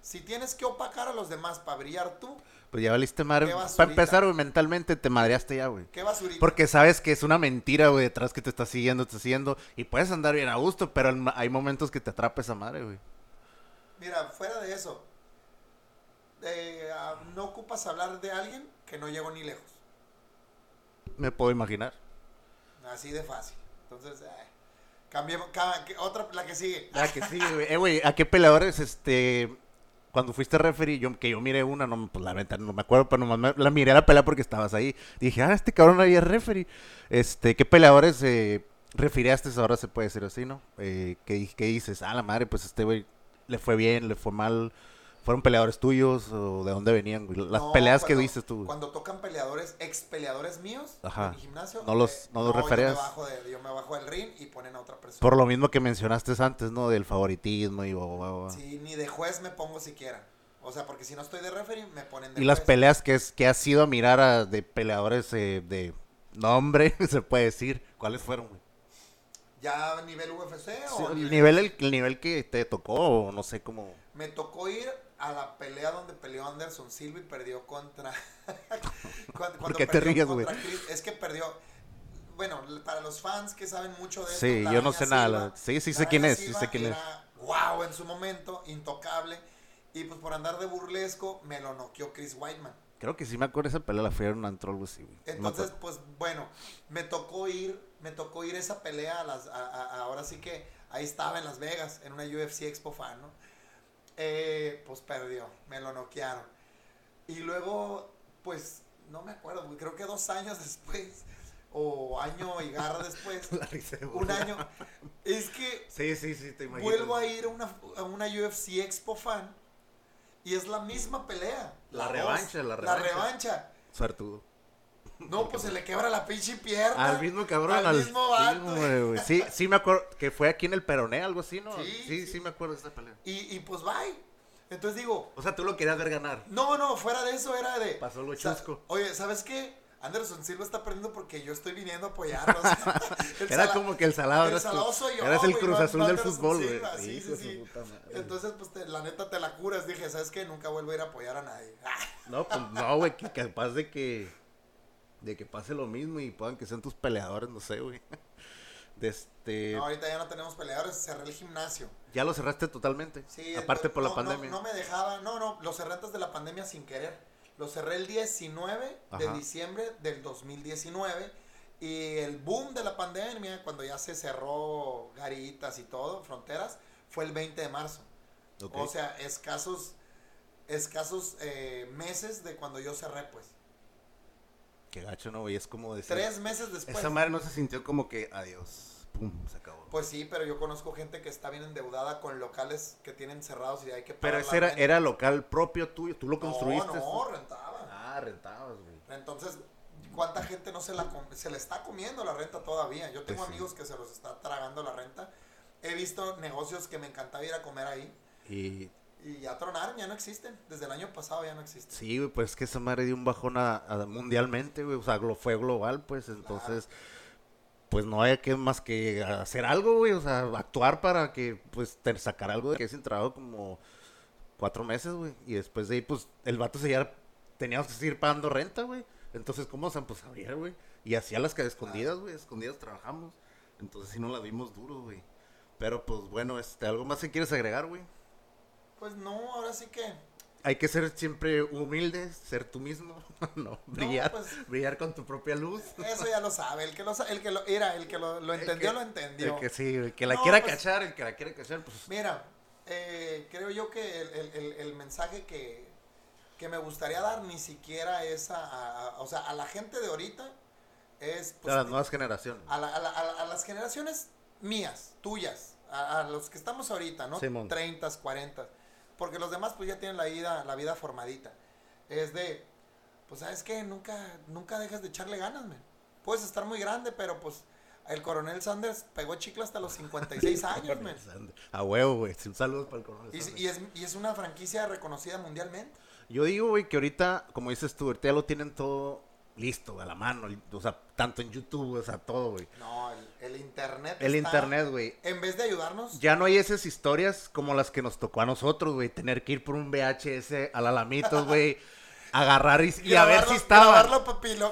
Si tienes que opacar a los demás para brillar tú, Pues ya valiste madre. Para empezar, güey, mentalmente te madreaste ya, güey. qué basurita. Porque sabes que es una mentira, güey, detrás que te está siguiendo, te está siguiendo. Y puedes andar bien a gusto, pero hay momentos que te atrapa esa madre, güey. Mira, fuera de eso, eh, ah, no ocupas hablar de alguien que no llegó ni lejos. Me puedo imaginar. Así de fácil. Entonces, eh, cambiemos, otra, la que sigue. Ah, que sí, güey. Eh, güey, ¿a qué peleadores, este... Cuando fuiste referee, yo, que yo miré una, no, pues la venta, no me acuerdo, pero nomás me- la miré a la pelea porque estabas ahí. Dije, ah, este cabrón es referee. Este, ¿qué peleadores eh, refiriaste ahora se puede decir así, no? Eh, ¿qué, qué dices? Ah, la madre, pues este güey le fue bien, le fue mal. ¿Fueron peleadores tuyos o de dónde venían, güey? Las No, peleas que dices tú, güey. Cuando tocan peleadores, ex peleadores míos Ajá. en mi gimnasio, No los- no los referías. me, bajo de- yo me bajo del ring y ponen a otra persona. Por lo mismo que mencionaste antes, ¿no? Del favoritismo y... guau. Sí, ni de juez me pongo siquiera. O sea, porque si no estoy de referee, me ponen de Y las peleas que, es, que has ido a mirar a, de peleadores eh, de nombre, se puede decir. ¿Cuáles fueron, güey? ¿Ya a nivel UFC Sí, o el, nivel- nivel, el, el nivel que te tocó, o no sé cómo... Me tocó ir a la pelea donde peleó Anderson Silva y perdió contra... cuando- cuando qué te ríes, güey? Es que perdió... Bueno, para los fans que saben mucho de esto, Sí, yo no sé nada. Silva- Sí, sí sé quién es, sí sé quién es. era Wow, en su momento, intocable. Y pues por andar de burlesco, me lo noqueó Chris Whiteman. Creo que sí me acuerdo esa pelea, la fui a un antro, así, güey. Entonces, pues bueno, me tocó ir, me tocó ir esa pelea a las, a- a- ahora sí que ahí estaba en Las Vegas, en una UFC Expo Fan, ¿no? Eh, pues perdió, me lo noquearon. Y luego, pues no me acuerdo, creo que dos años después, o año y garra después, La risa de un año, es que Sí, sí, sí, te imagino. vuelvo a ir a una, a una UFC Expo Fan y es la misma pelea. La revancha, la La revancha. revancha. Suertudo. No, pues se le quebra la pinche pierna. Al mismo cabrón, Al al mismo vato. Sí, sí me acuerdo que fue aquí en el Peroné, algo así, ¿no? Sí, Sí, sí, sí. me acuerdo de esta pelea. Y, y pues bye. Entonces digo, O sea, tú lo querías ver ganar. no, no, fuera de eso era de. Pasó lo chusco. Oye, ¿sabes qué? Anderson Silva está perdiendo porque yo estoy viniendo a apoyarlo. Era sala- como que el salado el salado soy yo, Eras el Cruz Azul del Anderson fútbol, güey. Sí, sí, sí. Entonces, pues te- la neta te la curas. Dije, ¿sabes qué? Nunca vuelvo a ir a apoyar a nadie. No, pues no, güey, que capaz de que de que pase lo mismo y puedan que sean tus peleadores, no sé, güey. De este No, ahorita ya no tenemos peleadores, cerré el gimnasio. ya lo cerraste totalmente. Sí, Aparte por no- la no- pandemia. No, me dejaba, no, no, los cerré antes de la pandemia sin querer. Los cerré el 19 de diciembre del 2019 y el boom de la pandemia, cuando ya se cerró garitas y todo, fronteras, fue el 20 de marzo. Ok. O sea, escasos, escasos eh, meses de cuando yo cerré, pues. Qué gacho, no, güey, es como decir Tres meses después. Esa madre no se sintió como que adiós, pum, se acabó. Pues sí, pero yo conozco gente que está bien endeudada con locales que tienen cerrados y hay que Pero pagar ese la era renta. era local propio tuyo, tú lo construiste. No, no, rentaba. Ah, rentabas, güey. Entonces, ¿cuánta gente no se la com- se le está comiendo la renta todavía? Yo tengo Pues sí. amigos que se los está tragando la renta. He visto negocios que me encantaba ir a comer ahí Y y ya tronaron, ya no existen. Desde el año pasado ya no existen. sí, güey, pues es que esa madre dio un bajón a, a- mundialmente, güey, o sea, fue global, pues, entonces pues no hay que más que hacer algo, güey, o sea, actuar para que pues te sacar algo de que sin trabajo como cuatro meses, güey, y después de ahí pues el vato se ya teníamos que seguir pagando renta, güey. Entonces, ¿cómo se pues abrir, güey? Y hacía las que escondidas, güey, escondidas trabajamos. Entonces sí nos la dimos duro, güey. Pero pues bueno, este, algo más que quieres agregar, güey. Pues no, ahora sí que. Hay que ser siempre humildes, ser tú mismo, no, brillar, pues- brillar con tu propia luz. Eso ya lo sabe. El que lo, el que lo, era, el que lo, lo entendió, que- lo entendió. El que sí, el que la No, quiera pues- cachar, el que la quiera cachar, pues Mira, eh, creo yo que el, el- el- el mensaje que, que me gustaría dar ni siquiera es a, a- a- o sea, a la gente de ahorita es pues, a las nuevas generaciones. a, la- a la- a la- a las generaciones mías, tuyas, a, a los que estamos ahorita, ¿no? Simón. 30, 40, porque los demás pues ya tienen la vida, la vida formadita. Es de, pues sabes qué, nunca, nunca dejas de echarle ganas, man. Puedes estar muy grande, pero pues el coronel Sanders pegó chicle hasta los 56 años, man. A huevo, güey. Un saludo para el coronel. Y, Sanders. y es, y es una franquicia reconocida mundialmente. Yo digo, güey, que ahorita, como dices tú, ahorita ya lo tienen todo listo, a la mano. O sea, tanto en YouTube, o sea, todo, güey. No, el, el internet. El está- internet, güey. En vez de ayudarnos, Ya no hay esas historias como las que nos tocó a nosotros, güey. Tener que ir por un VHS al Alamitos, güey. agarrar y, y a ver si estaban. Grabarlo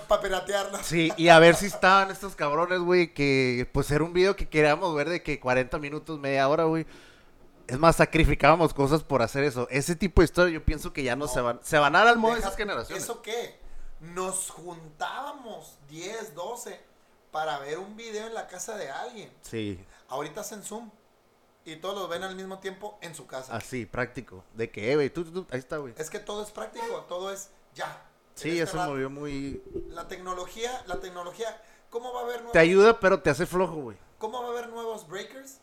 para piratearlo. Sí, y a ver si estaban estos cabrones, güey, que pues era un video que queríamos ver de que 40 minutos, media hora, güey. Es más, sacrificábamos cosas por hacer eso. Ese tipo de historia yo pienso que ya no, No. se van, se van a dar al modo de esas generaciones. ¿Eso qué? Nos juntábamos 10, 12 para ver un video en la casa de alguien. Sí, Ahorita hacen Zoom y todos lo ven al mismo tiempo en su casa. así, práctico. De que, eh, güey, tú, tú, tú, ahí está, güey. Es que todo es práctico, todo es ya. Sí, este eso rato. me vio muy... La tecnología, la tecnología, ¿cómo va a haber nuevos, Te ayuda, pero te hace flojo, güey. cómo va a haber nuevos breakers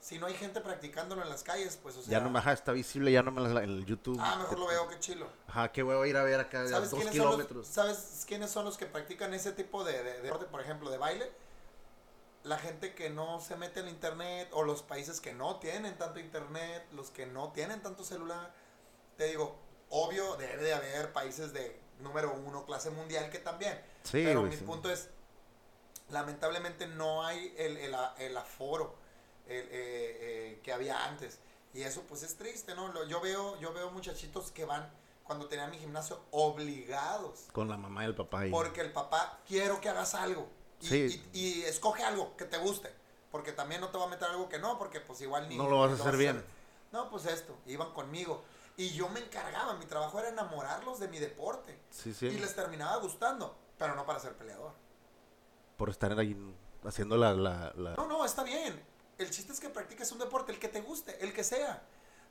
si no hay gente practicándolo en las calles? Pues, o sea, Ya no me ajá, está visible, ya no me la- en el YouTube. Ah, mejor lo veo, qué chilo. Ajá, qué huevo ir a ver acá a ¿Sabes dos son los, kilómetros. ¿Sabes quiénes son los que practican ese tipo de, de, de deporte, por ejemplo, de baile? La gente que no se mete en internet o los países que no tienen tanto internet, los que no tienen tanto celular. Te digo, obvio, debe de haber países de número uno, clase mundial, que también. Sí, Pero güey, mi sí. punto es, lamentablemente no hay el, el, el aforo eh, eh, que había antes. Y eso pues es triste, ¿no? Lo- Yo veo, yo veo muchachitos que van, cuando tenían mi gimnasio, obligados. Con la mamá y el papá. Porque el papá, quiero que hagas algo. Y, Sí. y- y escoge algo que te guste. Porque también no te va a meter algo que no, porque pues igual ni... No lo vas a hacer bien. No, pues esto, iban conmigo. Y yo me encargaba, mi trabajo era enamorarlos de mi deporte. Sí, sí. Y les terminaba gustando, pero no para ser peleador. Por estar ahí haciendo la... la, la- No, no, está bien. El chiste es que practiques un deporte, el que te guste, el que sea.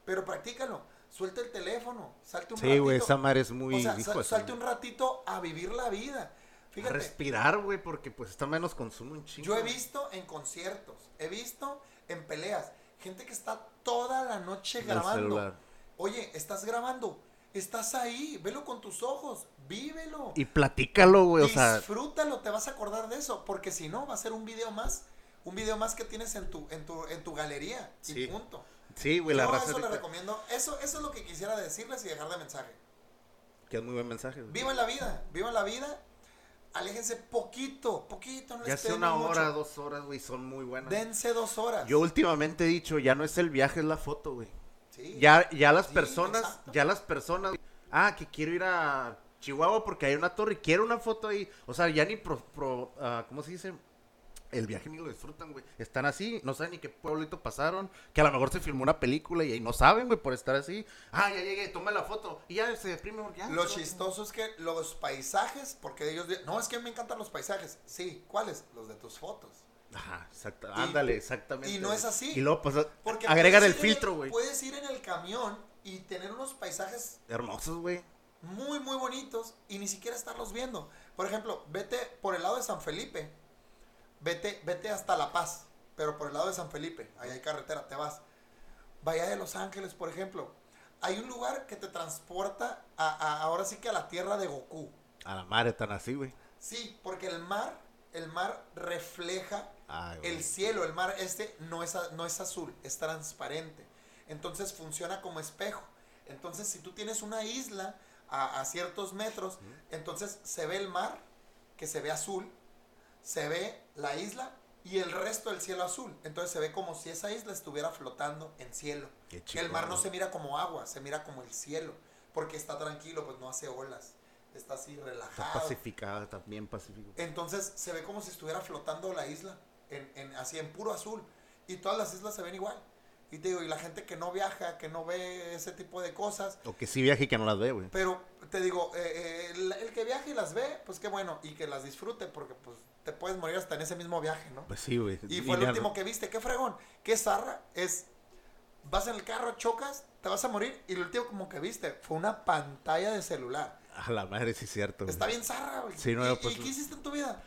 Pero practícalo. suelta el teléfono, salte un Sí, ratito. güey, esa madre es muy... o sea, sal- salte un ratito a vivir la vida. A Fíjate, respirar, güey, porque pues está menos consumo un chingo. yo he visto en conciertos, he visto en peleas, gente que está toda la noche En grabando. Oye, estás grabando, estás ahí, velo con tus ojos, vívelo. Y platícalo, güey, o sea... Disfrútalo, te vas a acordar de eso, porque si no va a ser un video más, un video más que tienes en tu en tu en tu galería y Sí. punto. Sí, güey, la Yo raza eso le recomiendo, eso eso es lo que quisiera decirles y dejar de mensaje. Que es muy buen mensaje, güey. Vivan la vida, vivan la vida. Aléjense poquito, poquito, no Ya sea una mucho. hora, dos horas, güey, son muy buenas. Dense dos horas. Yo últimamente he dicho, ya no es el viaje, es la foto, güey. Sí. Ya, ya las Sí, personas, exacto. ya las personas, ah, que quiero ir a Chihuahua porque hay una torre y quiero una foto ahí. O sea, ya ni pro, pro- ah, ¿cómo se dice? El viaje ni lo disfrutan, güey. Están así, no saben ni qué pueblito pasaron, que a lo mejor se filmó una película y ahí no saben, güey, por estar así. Ah, ya llegué, toma la foto. Y ya se deprime, ya. Lo chistoso es que los paisajes, porque ellos no es que me encantan los paisajes. Sí, ¿cuáles? Los de tus fotos. Ajá, exacto. Y- Ándale, exactamente. y no es así. Y luego, pues, Porque agregan el filtro, güey. Puedes ir en el camión y tener unos paisajes Hermosos, güey. muy, muy bonitos y ni siquiera estarlos viendo. Por ejemplo, vete por el lado de San Felipe. Vete, vete hasta La Paz, pero por el lado de San Felipe. Ahí hay carretera, te vas. Bahía de Los Ángeles, por ejemplo. Hay un lugar que te transporta a, a- ahora sí que a la tierra de Goku. A la madre tan así, güey. Sí, porque el mar, el mar refleja Ay, el cielo, el mar este no es, no es azul, es transparente. Entonces funciona como espejo. Entonces si tú tienes una isla a, a ciertos metros, entonces se ve el mar, que se ve azul, se ve la isla y el resto del cielo azul. Entonces se ve como si esa isla estuviera flotando en cielo. Qué Que el mar no se mira como agua, se mira como el cielo. Porque está tranquilo, pues no hace olas. Está así Está relajado. pacificada, está bien pacífico. Entonces se ve como si estuviera flotando la isla, en, en- así en puro azul. Y todas las islas se ven igual. Y te digo, y la gente que no viaja, que no ve ese tipo de cosas, O que sí viaje y que no las ve, güey. pero te digo, eh, eh, el, el que viaje y las ve, pues qué bueno, y que las disfrute, porque pues te puedes morir hasta en ese mismo viaje, ¿no? Pues sí, güey. Y fue el último que viste, qué fregón, qué zarra, es, vas en el carro, chocas, te vas a morir, y lo último como que viste, fue una pantalla de celular. A la madre, sí es cierto, güey. Está bien zarra, güey. Sí, no, ¿Y, pues- y qué hiciste en tu vida?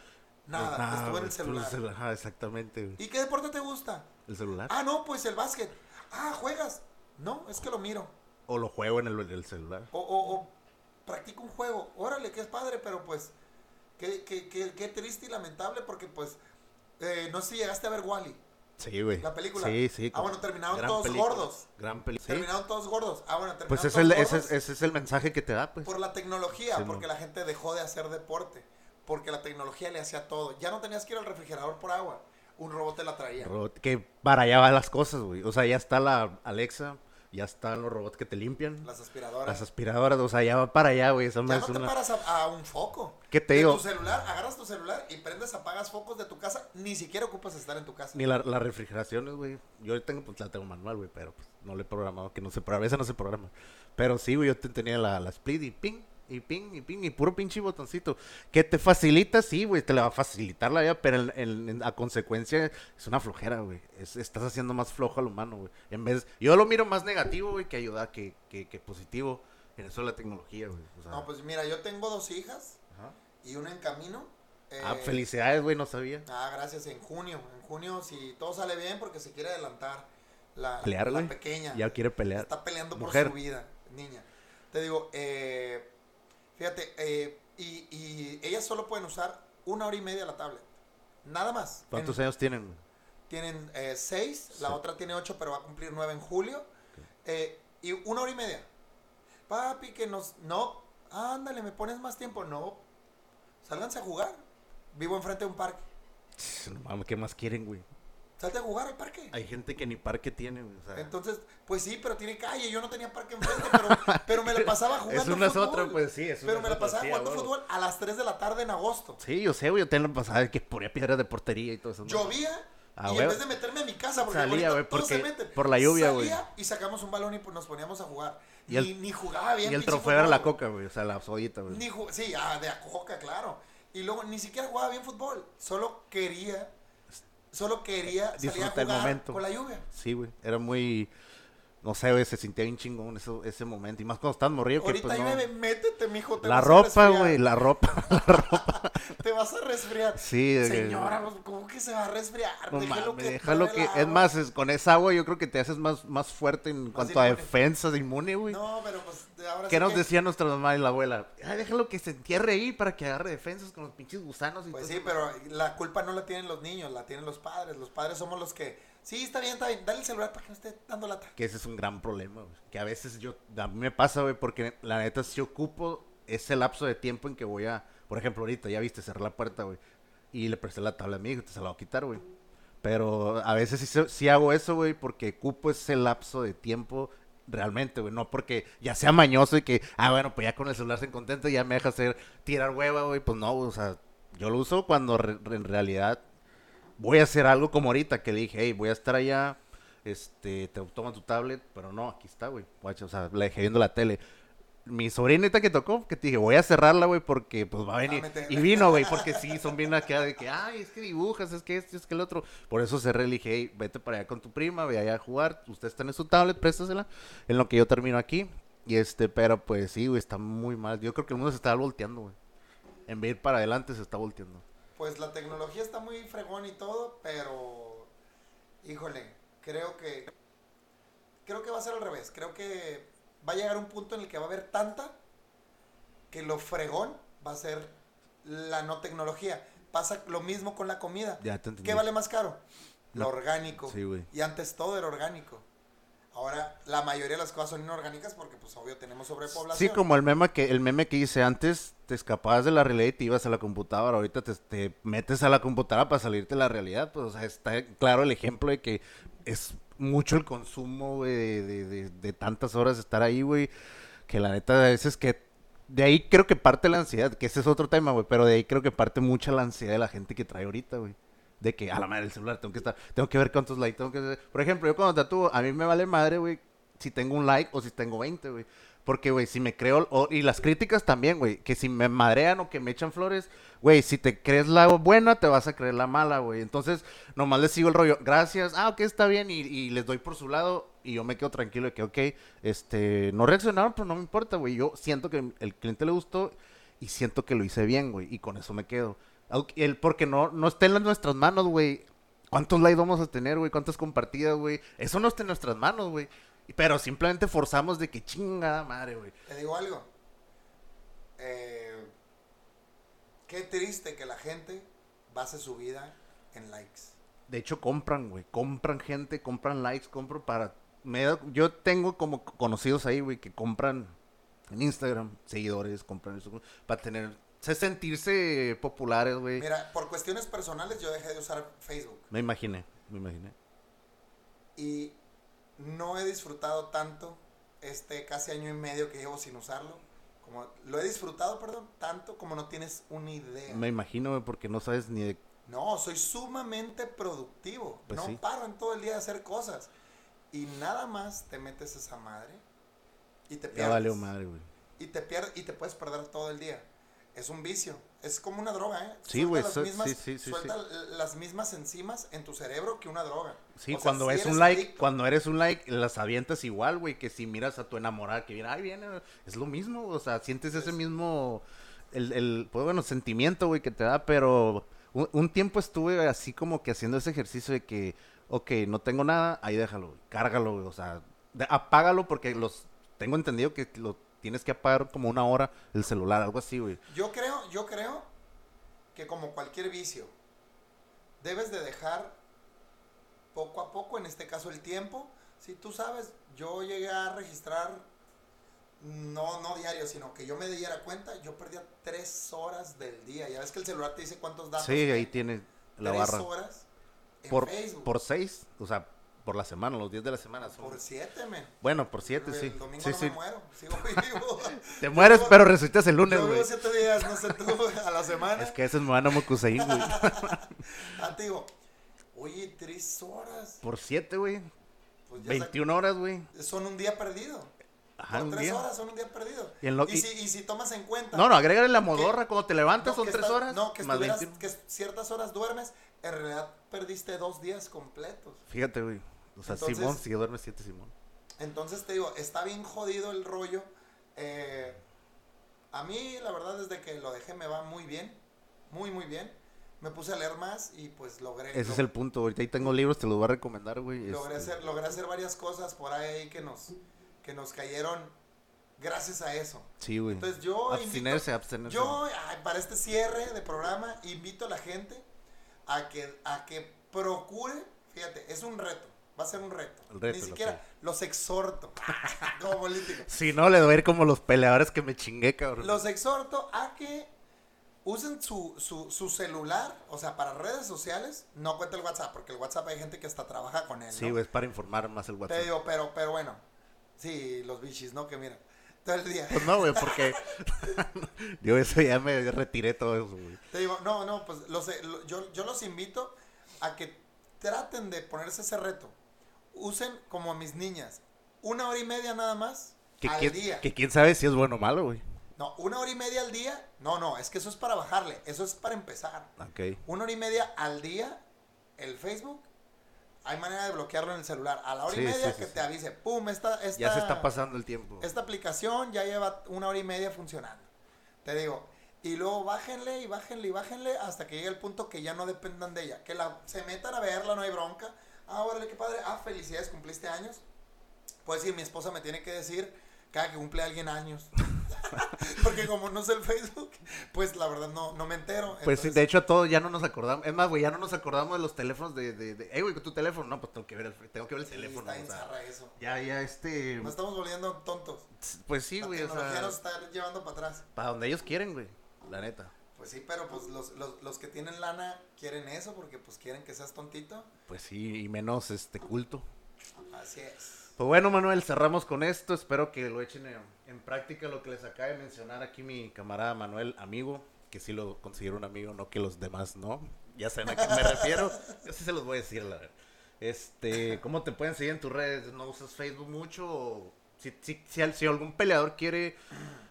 Nada, Pues nada, estuve en el estuve celular. Ajá, exactamente, güey. ¿Y qué deporte te gusta? El celular. Ah, no, pues el básquet. Ah, ¿juegas? No, es que lo miro. O lo juego en el, en el celular. O, o, o practico un juego. Órale, que es padre, pero pues qué, qué, qué, qué triste y lamentable porque pues eh, no sé si llegaste a ver Wally, Sí, güey. la película. Sí, sí. Ah, bueno, terminaron todos película, gordos. Gran película. Terminaron todos gordos. Ah, bueno, terminaron Pues es todos el, ese, gordos es- ese es el mensaje que te da, pues. por la tecnología, Sí, porque la gente dejó de hacer deporte, porque la tecnología le hacía todo. Ya no tenías que ir al refrigerador por agua, un robot te la traía. Robot que para allá van las cosas, güey. O sea, ya está la Alexa, ya están los robots que te limpian. Las aspiradoras. Las aspiradoras, o sea, ya va para allá, güey. Esa Ya madre no es te una... paras a, a un foco. ¿Qué te De digo? tu celular, agarras tu celular y prendes, apagas focos de tu casa. Ni siquiera ocupas estar en tu casa. Ni la, las refrigeraciones, güey. Yo tengo, pues la tengo manual, güey, pero pues no le he programado, que no se programa, esa no se programa. Pero sí, güey, yo te- tenía la, la split y ping, y ping, y ping, y puro pinche botoncito. Que te facilita, sí, güey, te le va a facilitar la vida, pero en- en- en- a consecuencia es una flojera, güey. Es- estás haciendo más flojo al humano, güey. En vez, yo lo miro más negativo, güey, que ayudar, que, que, que positivo. En eso la tecnología, güey. O sea, No, pues mira, yo tengo dos hijas ajá. y una en camino. Eh, Ah, felicidades, güey, no sabía. Ah, gracias. En junio. En junio, si todo sale bien, porque se quiere adelantar la, Pelear, la pequeña. Ya quiere pelear. Está peleando Mujer. por su vida, niña. Te digo, eh, fíjate, eh, y, y ellas solo pueden usar una hora y media la tablet. Nada más. ¿Cuántos En- años tienen? Tienen eh, seis, la otra tiene ocho, pero va a cumplir nueve en julio. Eh, y una hora y media. Papi, que nos... No, ándale, me pones más tiempo. No, sálganse a jugar. Vivo enfrente de un parque. No mames, ¿qué más quieren, güey? Salte a jugar al parque. Hay gente que ni parque tiene. O sea, Entonces, pues sí, pero tiene calle. Yo no tenía parque enfrente, pero, pero me la pasaba jugando es una es fútbol. otra, pues sí, es Pero una me es la pasaba jugando fútbol a las 3 de la tarde en agosto. Sí, yo sé, güey. Yo tengo la pasada que ponía piedras de portería y todo eso. Llovía Ah, y en huevo. vez de meterme a mi casa, porque Salía, se porque- meten, por la lluvia, güey. y sacamos un balón y pues nos poníamos a jugar. Y el- ni, ni jugaba bien. Y el trofeo era la coca, güey. O sea, la sollita, güey. Sí, ah, de a coca, claro. Y luego ni siquiera jugaba bien fútbol. Solo quería, solo quería salir a Disfruta el jugar momento. con la lluvia. Sí, güey. Era muy. No sé, güey, se sentía bien chingón eso, ese momento. Y más cuando estás morrido, que Ahorita pues ahí, no. bebé, métete, mijo. Te La vas ropa, güey, la ropa, la ropa. Te vas a resfriar. Sí, de que- Señora, pues, ¿cómo que se va a resfriar? No déjalo mames, que déjalo que. Es más, es- con esa agua yo creo que te haces más, más fuerte en cuanto a defensas, inmune, güey. No, pero pues ahora ¿Qué sí nos que- decía nuestra mamá y la abuela? Ay, déjalo que se entierre ahí para que agarre defensas con los pinches gusanos y Pues todo sí, eso". pero la culpa no la tienen los niños, la tienen los padres. Los padres somos los que. Sí, está bien, está bien. Dale el celular para que no esté dando lata. Que ese es un gran problema, güey. Que a veces yo, a mí me pasa, güey, porque la neta si ocupo ese lapso de tiempo en que voy a, por ejemplo, ahorita ya viste, cerrar la puerta, güey. Y le presté la tabla a mi hijo, te se la voy a quitar, güey. Pero a veces sí, sí hago eso, güey, porque ocupo ese lapso de tiempo realmente, güey. No porque ya sea mañoso y que, ah, bueno, pues ya con el celular se contenta y ya me deja hacer tirar hueva, güey. Pues no, o sea, yo lo uso cuando re- en realidad voy a hacer algo como ahorita que le dije, hey, voy a estar allá, este, te toma tu tablet, pero no, aquí está, güey, o sea, la dejé viendo la tele. Mi sobrinita que tocó, que te dije, voy a cerrarla, güey, porque pues va a venir. meterla. Y vino, güey, porque sí, son bien acá de que, ay, es que dibujas, es que esto, es que el otro. Por eso cerré, le dije, hey, vete para allá con tu prima, ve allá a jugar, usted está en su tablet, préstasela, en lo que yo termino aquí. Y este, pero pues sí, güey, está muy mal. Yo creo que el mundo se está volteando, güey. En vez de ir para adelante, se está volteando. Pues la tecnología está muy fregón y todo, pero. Híjole, creo que. Creo que va a ser al revés. Creo que va a llegar un punto en el que va a haber tanta que lo fregón va a ser la no tecnología. Pasa lo mismo con la comida. Ya. ¿Qué vale más caro? Lo No. orgánico. Sí, güey. Y antes todo era orgánico. Ahora la mayoría de las cosas son inorgánicas porque pues obvio tenemos sobrepoblación. Sí, como el meme que el meme que hice antes, te escapabas de la realidad y te ibas a la computadora. Ahorita te, te metes a la computadora para salirte de la realidad. Pues, o sea, está claro el ejemplo de que es mucho el consumo, güey, de, de- de- de tantas horas estar ahí, güey. Que la neta, a veces que. De ahí creo que parte la ansiedad, que ese es otro tema, güey. Pero de ahí creo que parte mucha la ansiedad de la gente que trae ahorita, güey. De que, a la madre, el celular, tengo que estar, tengo que ver cuántos likes, tengo que hacer- Por ejemplo, yo cuando tatúo, a mí me vale madre, güey, si tengo un like o si tengo 20, güey. Porque, güey, si me creo, o- y las críticas también, güey, que si me madrean o que me echan flores, güey, si te crees la buena, te vas a creer la mala, güey. Entonces, nomás les sigo el rollo, gracias, ah, ok, está bien, y, y les doy por su lado, y yo me quedo tranquilo de que, ok, este, no reaccionaron, pero no me importa, güey. Yo siento que el cliente le gustó y siento que lo hice bien, güey, y con eso me quedo. El, porque no, no está en nuestras manos, güey. ¿Cuántos likes vamos a tener, güey? ¿Cuántas compartidas, güey? Eso no está en nuestras manos, güey. Pero simplemente forzamos de que chingada madre, güey. Te digo algo. Eh, qué triste que la gente base su vida en likes. De hecho, compran, güey. Compran gente, compran likes, compro para... me da- Yo tengo como conocidos ahí, güey, que compran en Instagram, seguidores, compran eso, para tener... se- sentirse populares, güey. Mira, por cuestiones personales yo dejé de usar Facebook Me imaginé, me imaginé. y no he disfrutado tanto este casi año y medio que llevo sin usarlo. Como, lo he disfrutado, perdón, tanto como no tienes una idea. Me imagino, porque no sabes ni de... No, soy sumamente productivo. Pues no sí. paro en todo el día de hacer cosas. Y nada más te metes esa madre y te Ya pierdes. valió madre, güey. y te pierdes y te puedes perder todo el día. Es un vicio, es como una droga, ¿eh? Sí, Suelta güey, las so- mismas- sí, sí, sí, suelta las mismas enzimas en tu cerebro que una droga. Sí, O cuando eres un like, adicto- cuando eres un like, las avientas igual, güey, que si miras a tu enamorada que viene, ay, viene, es lo mismo, o sea, sientes ese Es- mismo, el, el pues bueno, sentimiento, güey, que te da, pero un, un tiempo estuve así como que haciendo ese ejercicio de que, ok, no tengo nada, ahí déjalo, cárgalo, o sea, de- apágalo porque los, tengo entendido que lo tienes que apagar como una hora el celular, algo así, güey. Yo creo, yo creo que como cualquier vicio, debes de dejar poco a poco, en este caso el tiempo. Si tú sabes, yo llegué a registrar, no, no diario, sino que yo me diera cuenta, yo perdía tres horas del día. Ya ves que el celular te dice cuántos datos. Sí, ahí tiene la tres barra. horas en Por, Facebook. por seis, o sea, por la semana, los días de la semana son... Por siete, men. Bueno, por siete, sí. El domingo Sí, no sí. me muero, sigo vivo. Te mueres, pero resucitas el lunes, güey. vivo siete días, no sé tú, a la semana. Es que ese es Moana Mokusein, güey. Ah, te digo, oye, tres horas. Por siete, güey. Pues ya 21 horas, güey. son un día perdido. Ajá, un tres día. horas son un día perdido. Y en lo- y, y- si, y si tomas en cuenta. No, no, agrégale la modorra. Cuando te levantas no, son tres horas. No, que, más estuvieras- 21. que ciertas horas duermes, en realidad perdiste dos días completos. Fíjate, güey. O sea, Entonces- Simón, si duerme siete, Simón. Entonces te digo, está bien jodido el rollo. Eh, a mí, la verdad, desde que lo dejé me va muy bien. Muy, muy bien. Me puse a leer más y pues logré. Ese es el punto. Ahorita ahí tengo libros, te los voy a recomendar, güey. logré, Este, hacer, logré hacer varias cosas por ahí que nos, que nos cayeron gracias a eso. Sí, güey. Entonces yo Abstenerse, invito- abstenerse. Yo, para este cierre de programa, invito a la gente a que, a que procure, fíjate, es un reto, va a ser un reto. El reto, Ni siquiera los exhorto como político. Si no, le doy a ir como los peleadores que me chingué, cabrón. Los exhorto a que usen su, su, su celular, o sea, para redes sociales, no cuenta el WhatsApp, porque el WhatsApp hay gente que hasta trabaja con él. Sí, ¿no? güey, es para informar más el WhatsApp. Te digo, pero, pero bueno, sí, los bichis, ¿no? Que mira, todo el día. Pues no, güey, porque yo eso ya me retiré todo eso, güey. Te digo, no, no, pues los, lo- yo, yo los invito a que traten de ponerse ese reto. Usen como mis niñas, una hora y media nada más Que, al quién- día. que quién sabe si es bueno o malo, güey. No, una hora y media al día. No, no, es que eso es para bajarle, eso es para empezar. Ok. Una hora y media al día el Facebook. Hay manera de bloquearlo en el celular. A la hora Sí, y media sí, sí, que sí. te avise, pum, esta, esta, Ya se está pasando el tiempo. esta aplicación ya lleva una hora y media funcionando. Te digo, y luego bájenle y bájenle y bájenle hasta que llegue el punto que ya no dependan de ella. Que la, se metan a verla, no hay bronca. Ah, órale, qué padre. Ah, felicidades, cumpliste años. Puedes decir, mi esposa me tiene que decir cada que cumple alguien años. Porque como no sé el Facebook, pues la verdad no, no me entero. Pues sí, Entonces, de hecho a todos ya no nos acordamos. Es más, güey, ya no nos acordamos de los teléfonos de, de, de "Ey, güey, tu teléfono. No, pues tengo que ver el, tengo que ver el sí, teléfono. está o sea, eso. ya, ya, este... Nos estamos volviendo tontos. Pues sí, la güey, o tecnología sea, nos está llevando para atrás. para donde ellos quieren, güey, la neta. Pues sí, pero pues los, los, los que tienen lana quieren eso porque pues quieren que seas tontito. Pues sí, y menos este culto. Así es. Pues bueno, Manuel, cerramos con esto. Espero que lo echen en, en práctica lo que les acaba de mencionar aquí mi camarada Manuel, amigo, que sí lo considero un amigo, no que los demás no. Ya saben a qué me refiero. Yo sí se los voy a decir, la verdad. Este, ¿cómo te pueden seguir en tus redes? ¿No usas Facebook mucho? O si, si, si, al- si algún peleador quiere,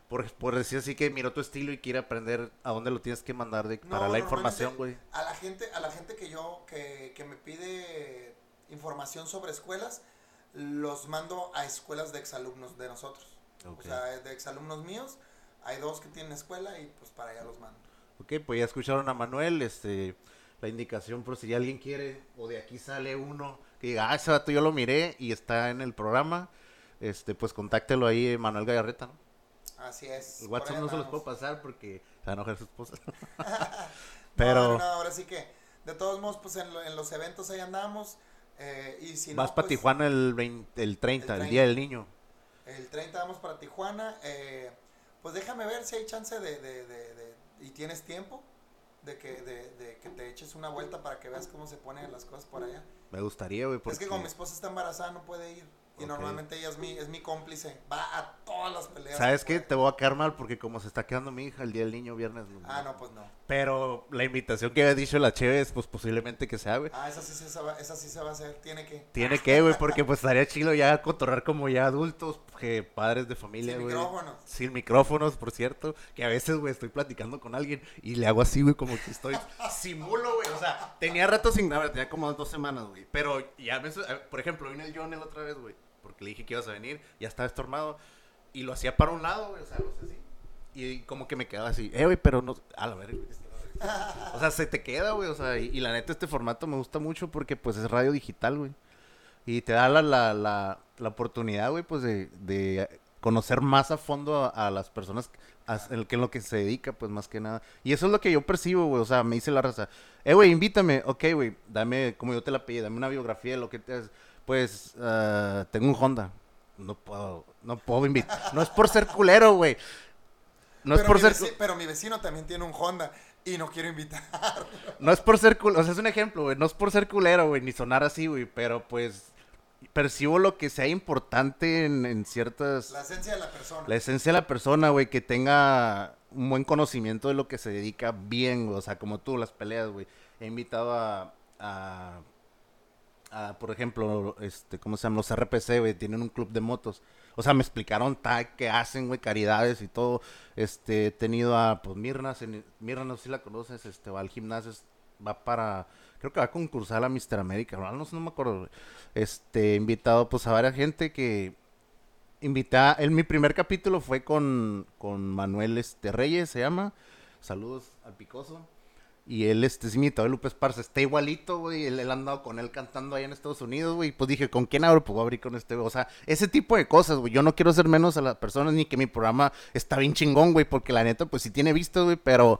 por, por decir así, que miró tu estilo y quiere aprender a dónde lo tienes que mandar de- No, para la información, güey. A la gente, a la gente que yo, que, que me pide información sobre escuelas, los mando a escuelas de exalumnos de nosotros. O sea, de exalumnos míos, hay dos que tienen escuela y pues para allá los mando. Ok, pues ya escucharon a Manuel, este, la indicación por si alguien quiere, o de aquí sale uno que diga, ah, ese vato yo lo miré y está en el programa, este, pues contáctelo ahí, Manuel Gallarreta, ¿no? Así es. El WhatsApp no se los puedo pasar porque se va a enojar su esposa. Pero no, no, ahora sí que, de todos modos, pues en, lo- en los eventos ahí andamos. Eh, y si vas no, para pues, Tijuana el, 20 el 30, el, El Día del Niño. El 30 vamos para Tijuana. eh, pues déjame ver si hay chance de, de, de- de- y tienes tiempo de que, de, que te eches una vuelta para que veas cómo se ponen las cosas por allá. Me gustaría, güey, porque... Es que como mi esposa está embarazada no puede ir. Y Ok. normalmente ella es mi, es mi cómplice. Va a todas las peleas. ¿Sabes qué? Te voy a quedar mal porque como se está quedando mi hija el Día del Niño viernes. Ah, no, pues no. Pero la invitación que había dicho la Chévez, pues posiblemente que sea, güey. Ah, esa sí, se va, esa sí se va a hacer. Tiene que. Tiene que, güey, porque pues estaría chido ya cotorrar como ya adultos, que padres de familia, Sin güey. micrófonos. Sin micrófonos, por cierto. Que a veces, güey, estoy platicando con alguien y le hago así, güey, como que estoy simulo, güey. O sea, tenía rato sin grabar, tenía como dos semanas, güey. Pero ya veces, a- por ejemplo, vino el John el otra vez, güey. Porque le dije que ibas a venir, ya estaba estormado. Y lo hacía para un lado, güey, o sea, lo hacía así. Y como que me quedaba así, eh, güey, pero no. A la verga. O sea, se te queda, güey. O sea, y, la neta, este formato me gusta mucho porque, pues, es radio digital, güey. Y te da la, la, la, oportunidad, güey, pues, de, de conocer más a fondo a, las personas a, que en lo que se dedica, pues, más que nada. Y eso es lo que yo percibo, güey. O sea, me dice la raza, eh, güey, invítame. Ok, güey, dame, como yo te la pedí, dame una biografía de lo que te haces. Pues, ah, tengo un Honda. No puedo, no puedo invitar. No es por ser culero, güey. No es pero, por mi ser... veci- pero mi vecino también tiene un Honda y no quiero invitar. No es por ser culero, o sea, es un ejemplo, güey. No es por ser culero, güey, ni sonar así, güey. Pero pues percibo lo que sea importante en, en ciertas. La esencia de la persona. La esencia de la persona, güey, que tenga un buen conocimiento de lo que se dedica bien, güey. O sea, como tú, las peleas, güey. He invitado a. a a, por ejemplo, este, ¿cómo se llama? Los RPC, güey, tienen un club de motos. O sea, me explicaron ta, qué hacen, güey, caridades y todo. Este, he tenido a, pues, Mirna, Mirna, si la conoces, este, va al gimnasio, va para, creo que va a concursar a Mister América, no, no, no me acuerdo, güey. Este, invitado pues a varias gente que invita, en mi primer capítulo fue con, con Manuel este, Reyes, se llama, saludos al Picoso. Y él, este, es imitador de Lupe Esparza, está igualito, güey. Él, él andado con él cantando allá en Estados Unidos, güey. Pues dije, ¿con quién abro? Pues voy a abrir con este, güey. O sea, ese tipo de cosas, güey. Yo no quiero ser menos a las personas ni que mi programa está bien chingón, güey. Porque la neta, pues sí tiene visto, güey. Pero,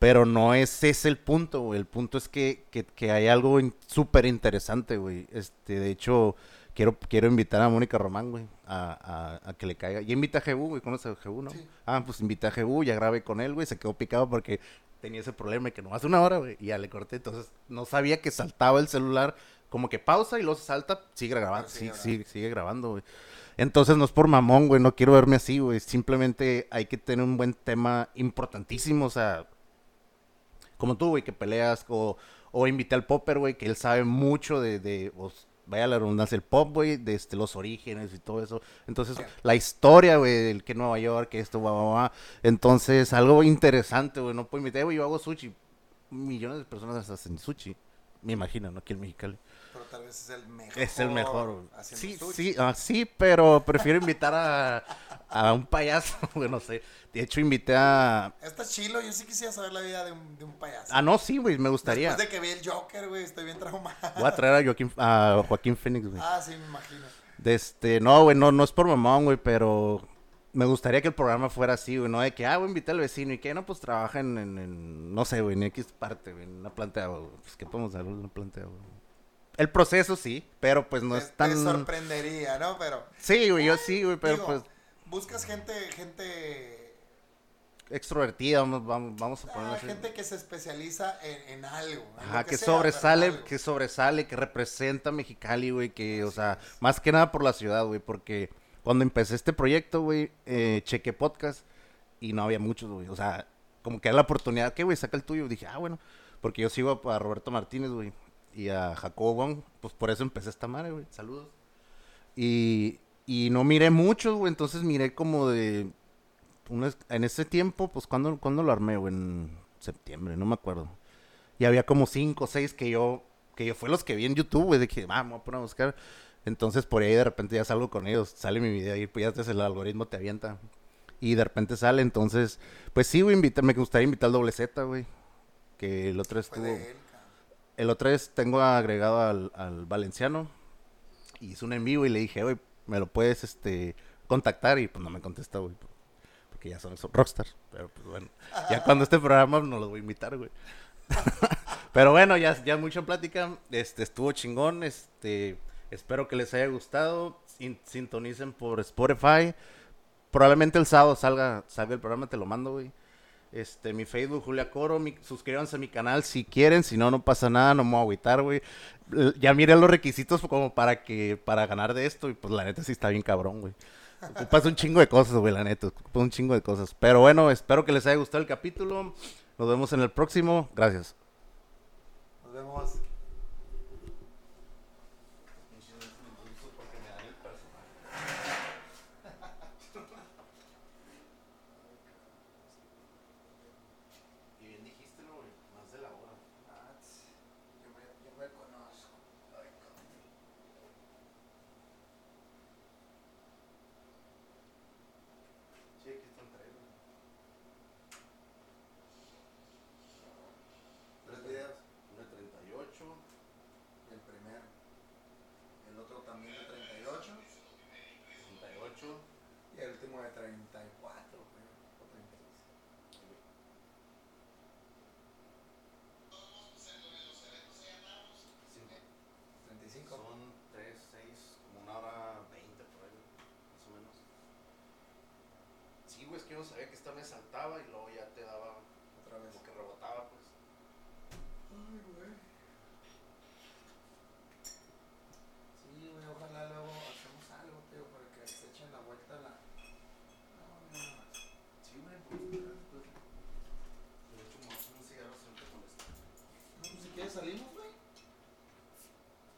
pero no es ese el punto, güey. El punto es que, que, que hay algo in- súper interesante, güey. Este, de hecho, quiero, quiero invitar a Mónica Román, güey. A, a, a que le caiga. Ya invita a Jebú, güey. ¿Conoces a Jebú, no? Sí. Ah, pues invité a Jebú, ya grabé con él, güey. Se quedó picado porque tenía ese problema y que no hace una hora, güey. Y ya le corté. Entonces, no sabía que saltaba el celular. Como que pausa y luego se salta, sigue grabando. Sí, sigue, sigue grabando, güey. Entonces, no es por mamón, güey. No quiero verme así, güey. Simplemente hay que tener un buen tema importantísimo. O sea, como tú, güey, que peleas. O, o invité al Popper, güey, que él sabe mucho de, de pues, vaya la redundancia, el pop, güey, de este, los orígenes y todo eso. Entonces, la historia, güey, del que Nueva York, que esto, va. Entonces, algo interesante, güey. No puedo invitar, güey, yo hago sushi. Millones de personas hacen sushi. Me imagino, ¿no? Aquí en Mexicali. Pero tal vez es el mejor. Es el mejor, güey. Sí, sushi. sí, ah, sí, pero prefiero invitar a, a un payaso, güey, no sé. De hecho, invité a... Está chilo, yo sí quisiera saber la vida de un, de un payaso. Ah, no, sí, güey, me gustaría. Después de que vi el Joker, güey, estoy bien traumado. Voy a traer a Joaquín, a Joaquín Phoenix, güey. Ah, sí, me imagino. De este, no, güey, no, no es por mamón, güey, pero me gustaría que el programa fuera así, güey, no de que, ah, voy a invitar al vecino y que, no, pues trabaja en, en, en, no sé, güey, en X parte, güey, en una planta de agua, güey. Pues, ¿qué podemos hablar de una planta de agua? güey? El proceso sí, pero pues no te, es tan... te sorprendería, ¿no? Pero, Sí, güey, yo sí, güey, pero digo, pues buscas gente, gente, extrovertida, vamos, vamos, vamos a ah, ponerlo así. gente que se especializa en, en algo. en Ajá, que, sea, sobresale, que sobresale, que representa a Mexicali, güey, que, o sea, más que nada por la ciudad, güey, porque cuando empecé este proyecto, güey, eh, chequé podcast y no había muchos, güey, o sea, como que era la oportunidad, ¿qué, güey? Saca el tuyo, dije, ah, bueno, porque yo sigo a, a Roberto Martínez, güey, y a Jacobo Wong, pues por eso empecé esta madre, güey, saludos. Y, y no miré muchos, güey, entonces miré como de, en ese tiempo, pues, ¿cuándo, ¿cuándo lo armé, güey? En septiembre, no me acuerdo. Y había como cinco o seis que yo, que yo fue los que vi en YouTube, güey, de que, vamos, a poner a buscar. Entonces por ahí de repente ya salgo con ellos, sale mi video y pues ya desde el algoritmo te avienta. Y de repente sale, entonces, pues sí, güey, invita- me gustaría invitar al doble Z, güey. Que el otro estuvo, él, el otro vez tengo agregado al, al valenciano. Y hizo un en vivo y le dije, güey, me lo puedes, este, contactar. Y pues no me contestó, güey. Porque ya son, son rockstars. Pero pues bueno, ya cuando este programa no los voy a invitar, güey. Pero bueno, ya, ya mucha plática. Este, estuvo chingón. Este, espero que les haya gustado. Sin- sintonicen por Spotify. Probablemente el sábado salga, salga el programa, te lo mando, güey. Este, mi Facebook, Julia Coro, mi- suscríbanse a mi canal si quieren, si no, no pasa nada, no me voy a agüitar, güey. Ya miré los requisitos como para que, para ganar de esto, y pues la neta sí está bien cabrón, güey. Ocupas un chingo de cosas, güey, la neta, ocupas un chingo de cosas. Pero bueno, espero que les haya gustado el capítulo. Nos vemos en el próximo. Gracias. Nos vemos. Y bien dijiste, ¿no, güey? Más de la hora. Ah, tss, Yo me, yo me conozco. Ay, cabrón. Sí, aquí están tres, güey. Tres videos. Uno de 38. El primero. El otro también de 38. 38. Y el último de 34, creo. O 36. Sí, 35. Son 3, 6, como una hora 20 por ahí, más o menos. Sí, güey, es que yo no sabía que esta me saltaba y luego ya te daba Otra vez. como que rebotaba, pues. Ay, güey. Sí, güey, ojalá luego hacemos algo, tío, para que se echen la vuelta a la. No, no, no. Sí, güey, pues. pues, De hecho, me voy a hacer un cigarro si no te molesta. No, pues si quieres salimos, güey. Sí.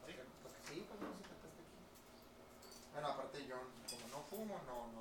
Para que- para que- Sí, para que no se te acaste aquí. Bueno, aparte yo, como no no,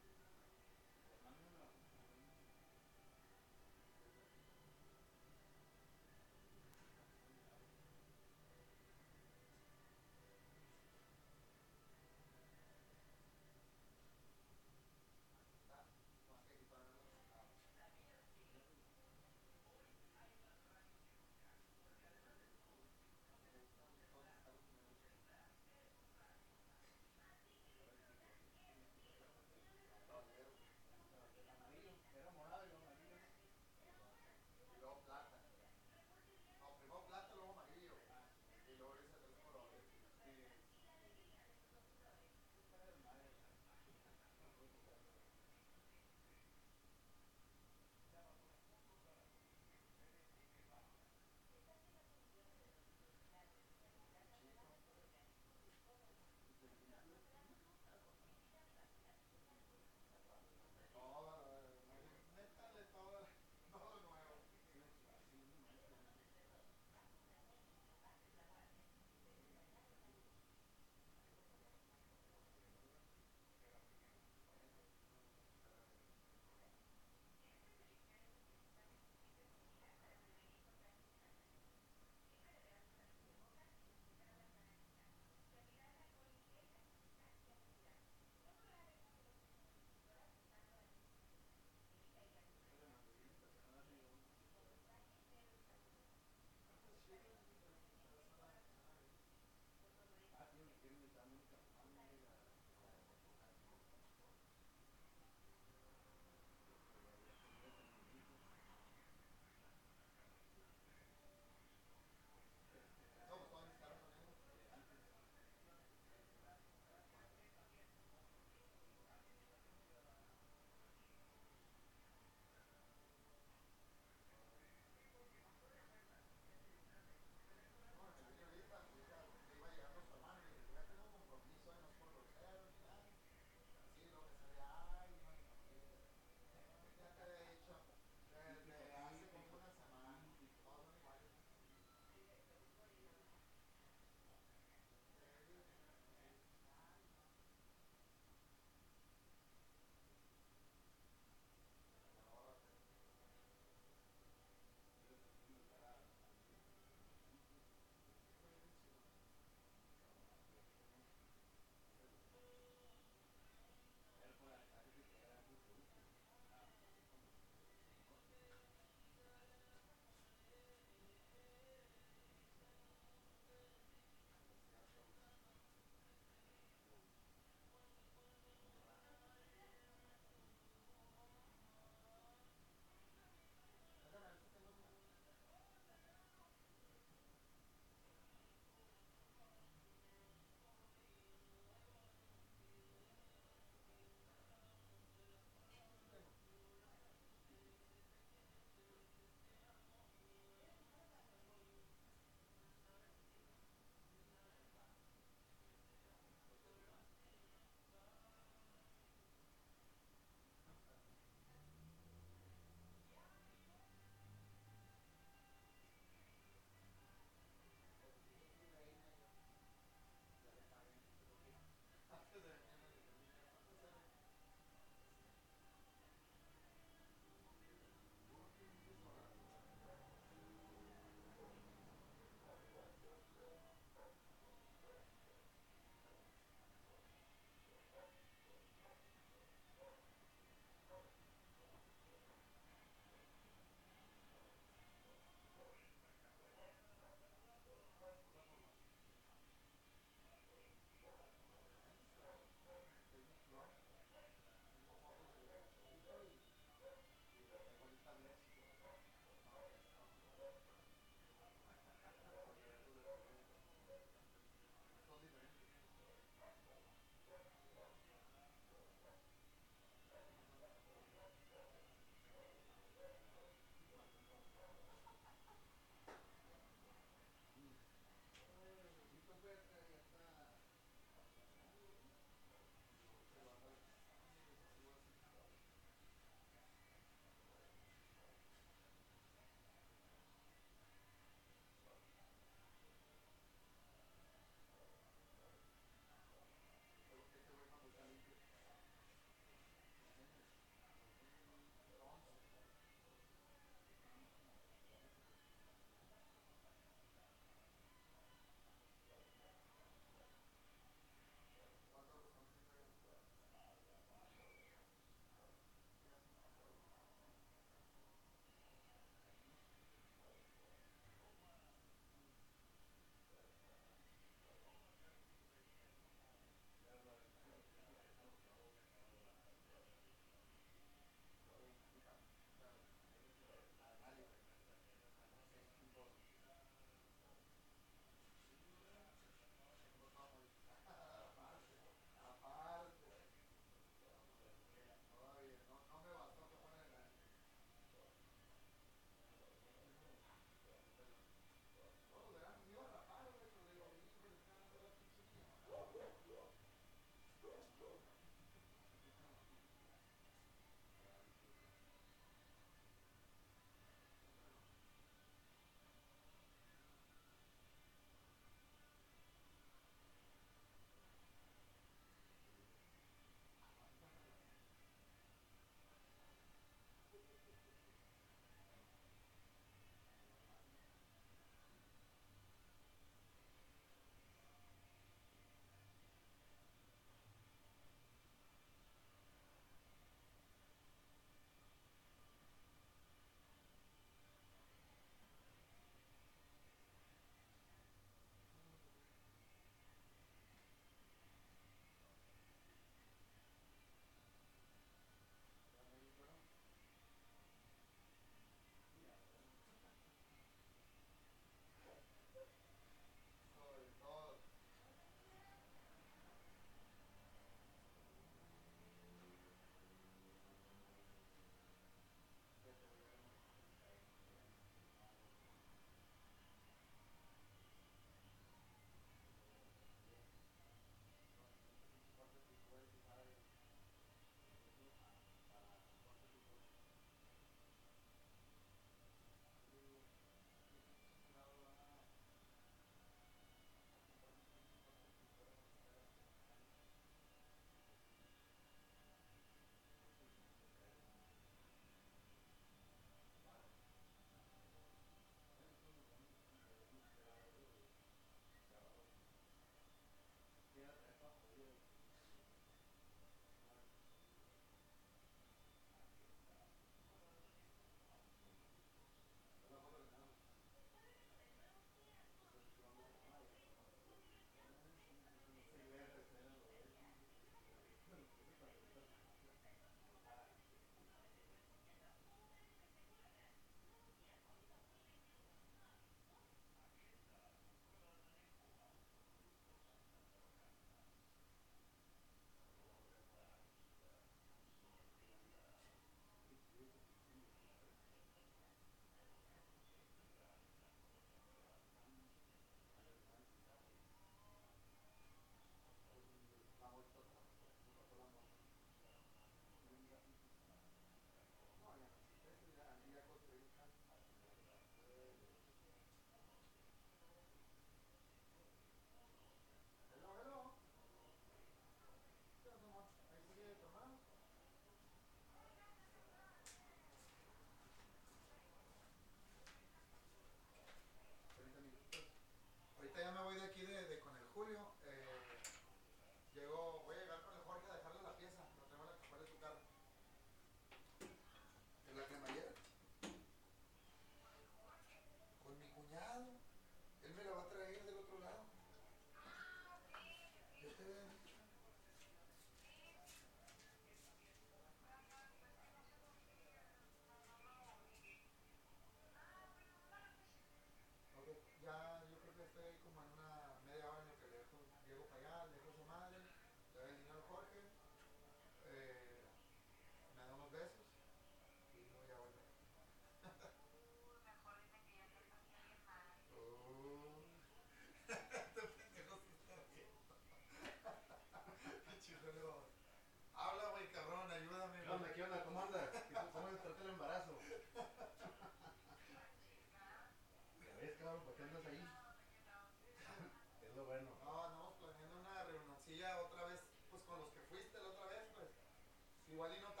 igual y no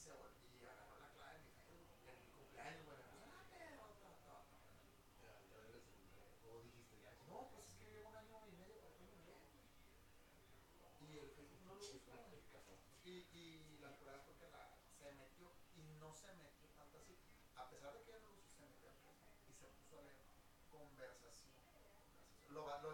y agarró la clave de mi en mi cumpleaños, ya, no, y medio que no lo que la, se metió y no se metió tanto así. A pesar de que no lo usó, se metió y se puso a leer conversación. Lo, lo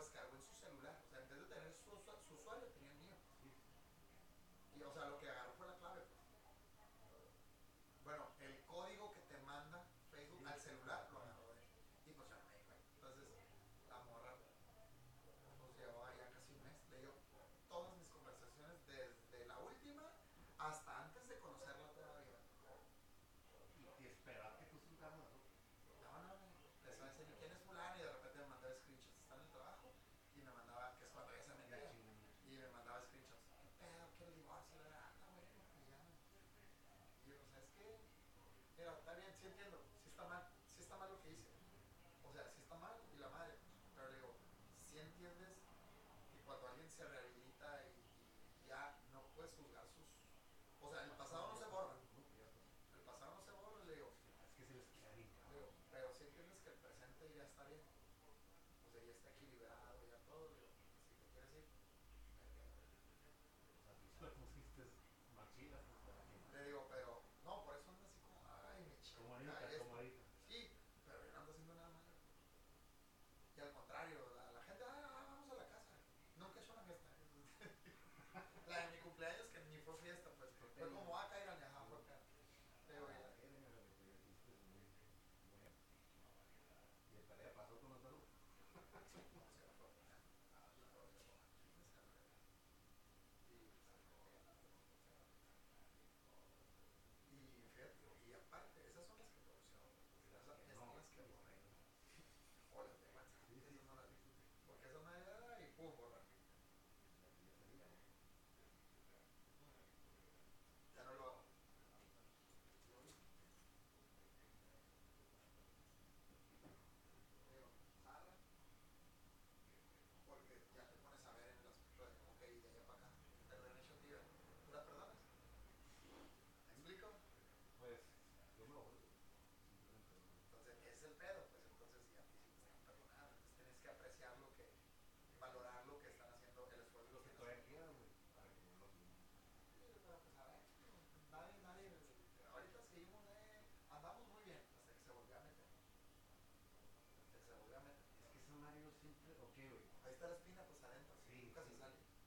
Ahí está la espina, pues adentro, sí, sale.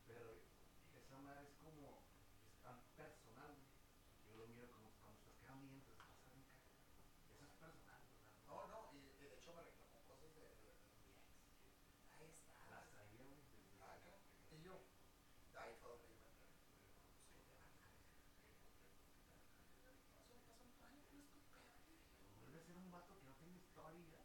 Pero esa madre es como, es tan personal. Yo lo miro como, estás quedando bien, entonces. Eso es personal. No, no, y de hecho me reclamó cosas de. Ahí está. Güey. Y yo, ahí yo me Vuelve a ser un vato que no tiene historia.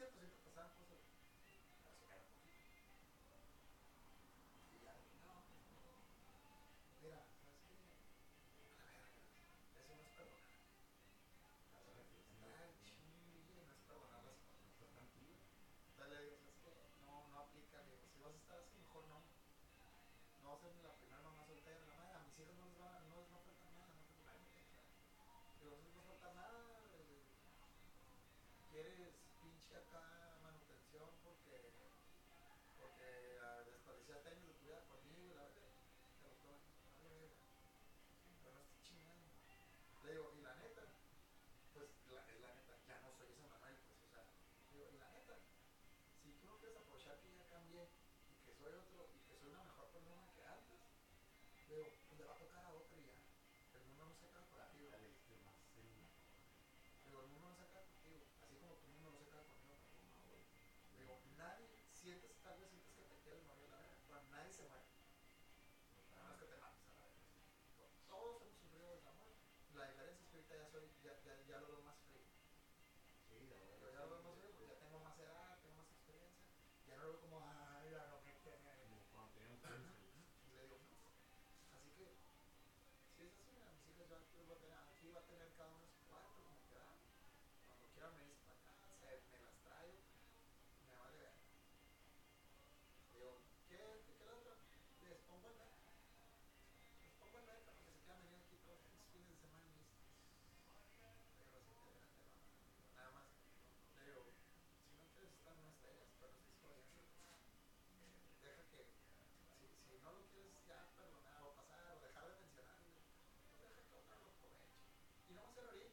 cierto, siempre pasaban cosas. Mira, eso no no es No, no aplica, digo, si vas a estar así, mejor no. No la primera a mis hijos no les a nada, quieres aprovechar que ya cambié y que soy otro y que soy una mejor persona que antes, pero pues le va a tocar a otro y ya. El mundo no se acaba contigo. Digo, el mundo no se acaba contigo. Así como tú mismo no se acaba contigo, Digo, nadie sientes 차라리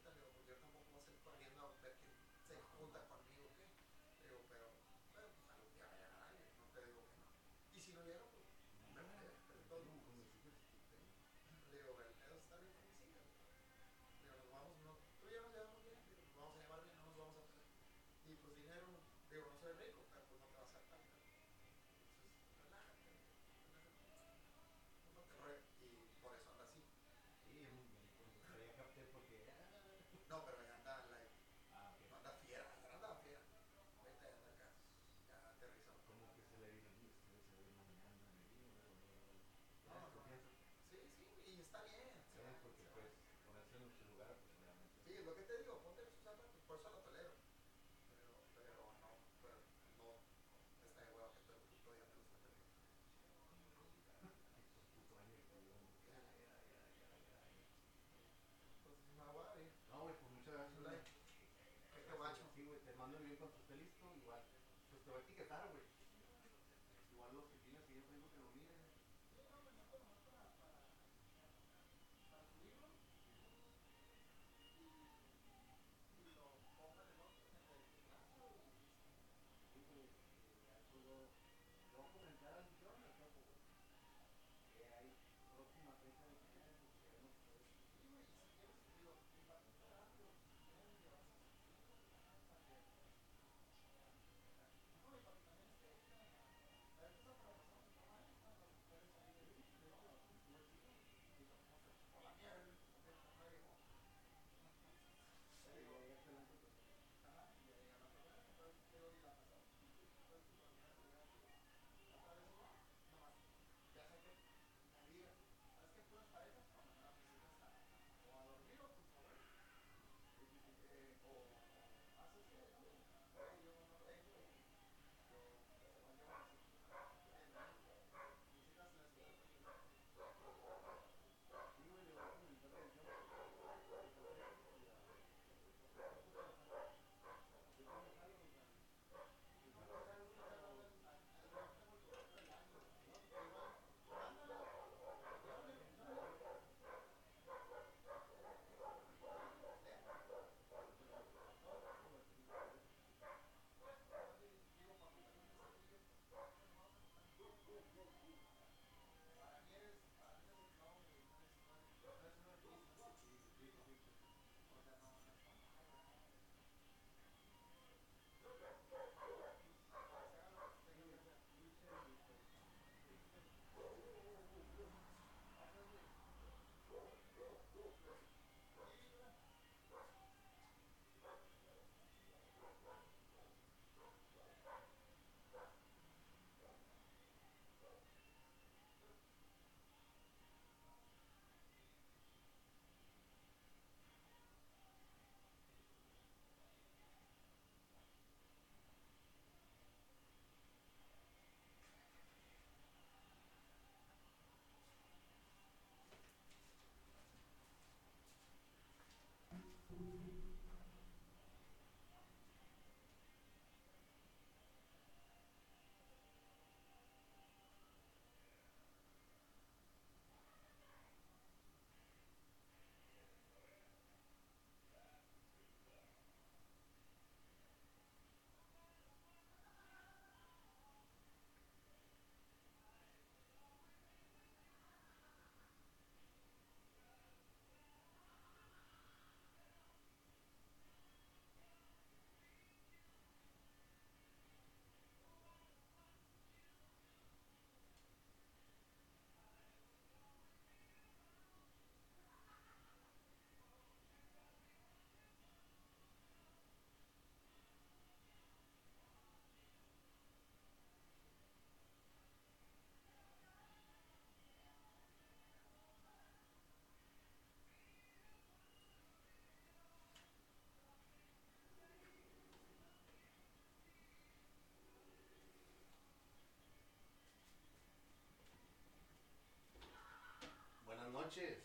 noches.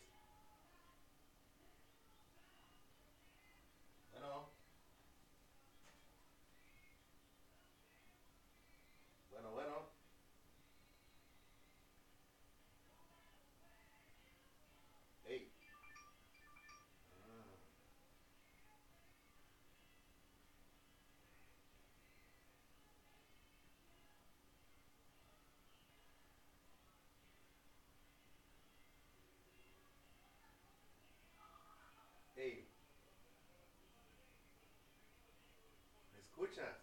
Bueno. Bueno, bueno. Hey. Ah. Hey. ¿Me escuchas?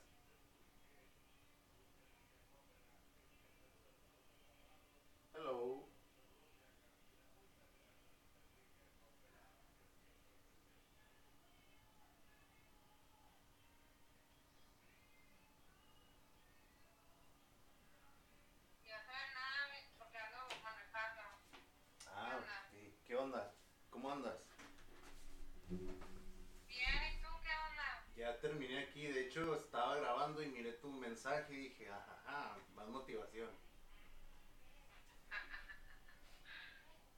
Hello. Y hacer nada porque ando manejando. Ah, sí. ¿qué onda? ¿Cómo andas? Bien, ¿y tú qué onda? Ya terminé aquí, de hecho estaba grabando y miré tu mensaje y dije, ajaja, más motivación.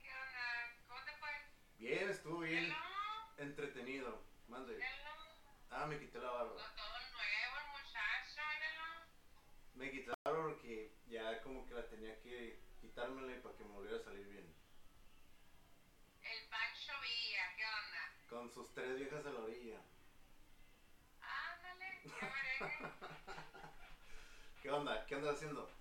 ¿Qué onda? ¿Cómo te fue? Bien, estuvo bien Hello, entretenido. Mande. hello. Ah, me quité la barba. todo nuevo muchacho, hello. Me quité la barba porque ya como que la tenía que quitármela para que me volviera a salir bien. El Pancho Villa, ¿qué onda? Con sus tres viejas a la orilla. Ándale, qué merengue. ¿Qué onda? ¿Qué andas haciendo?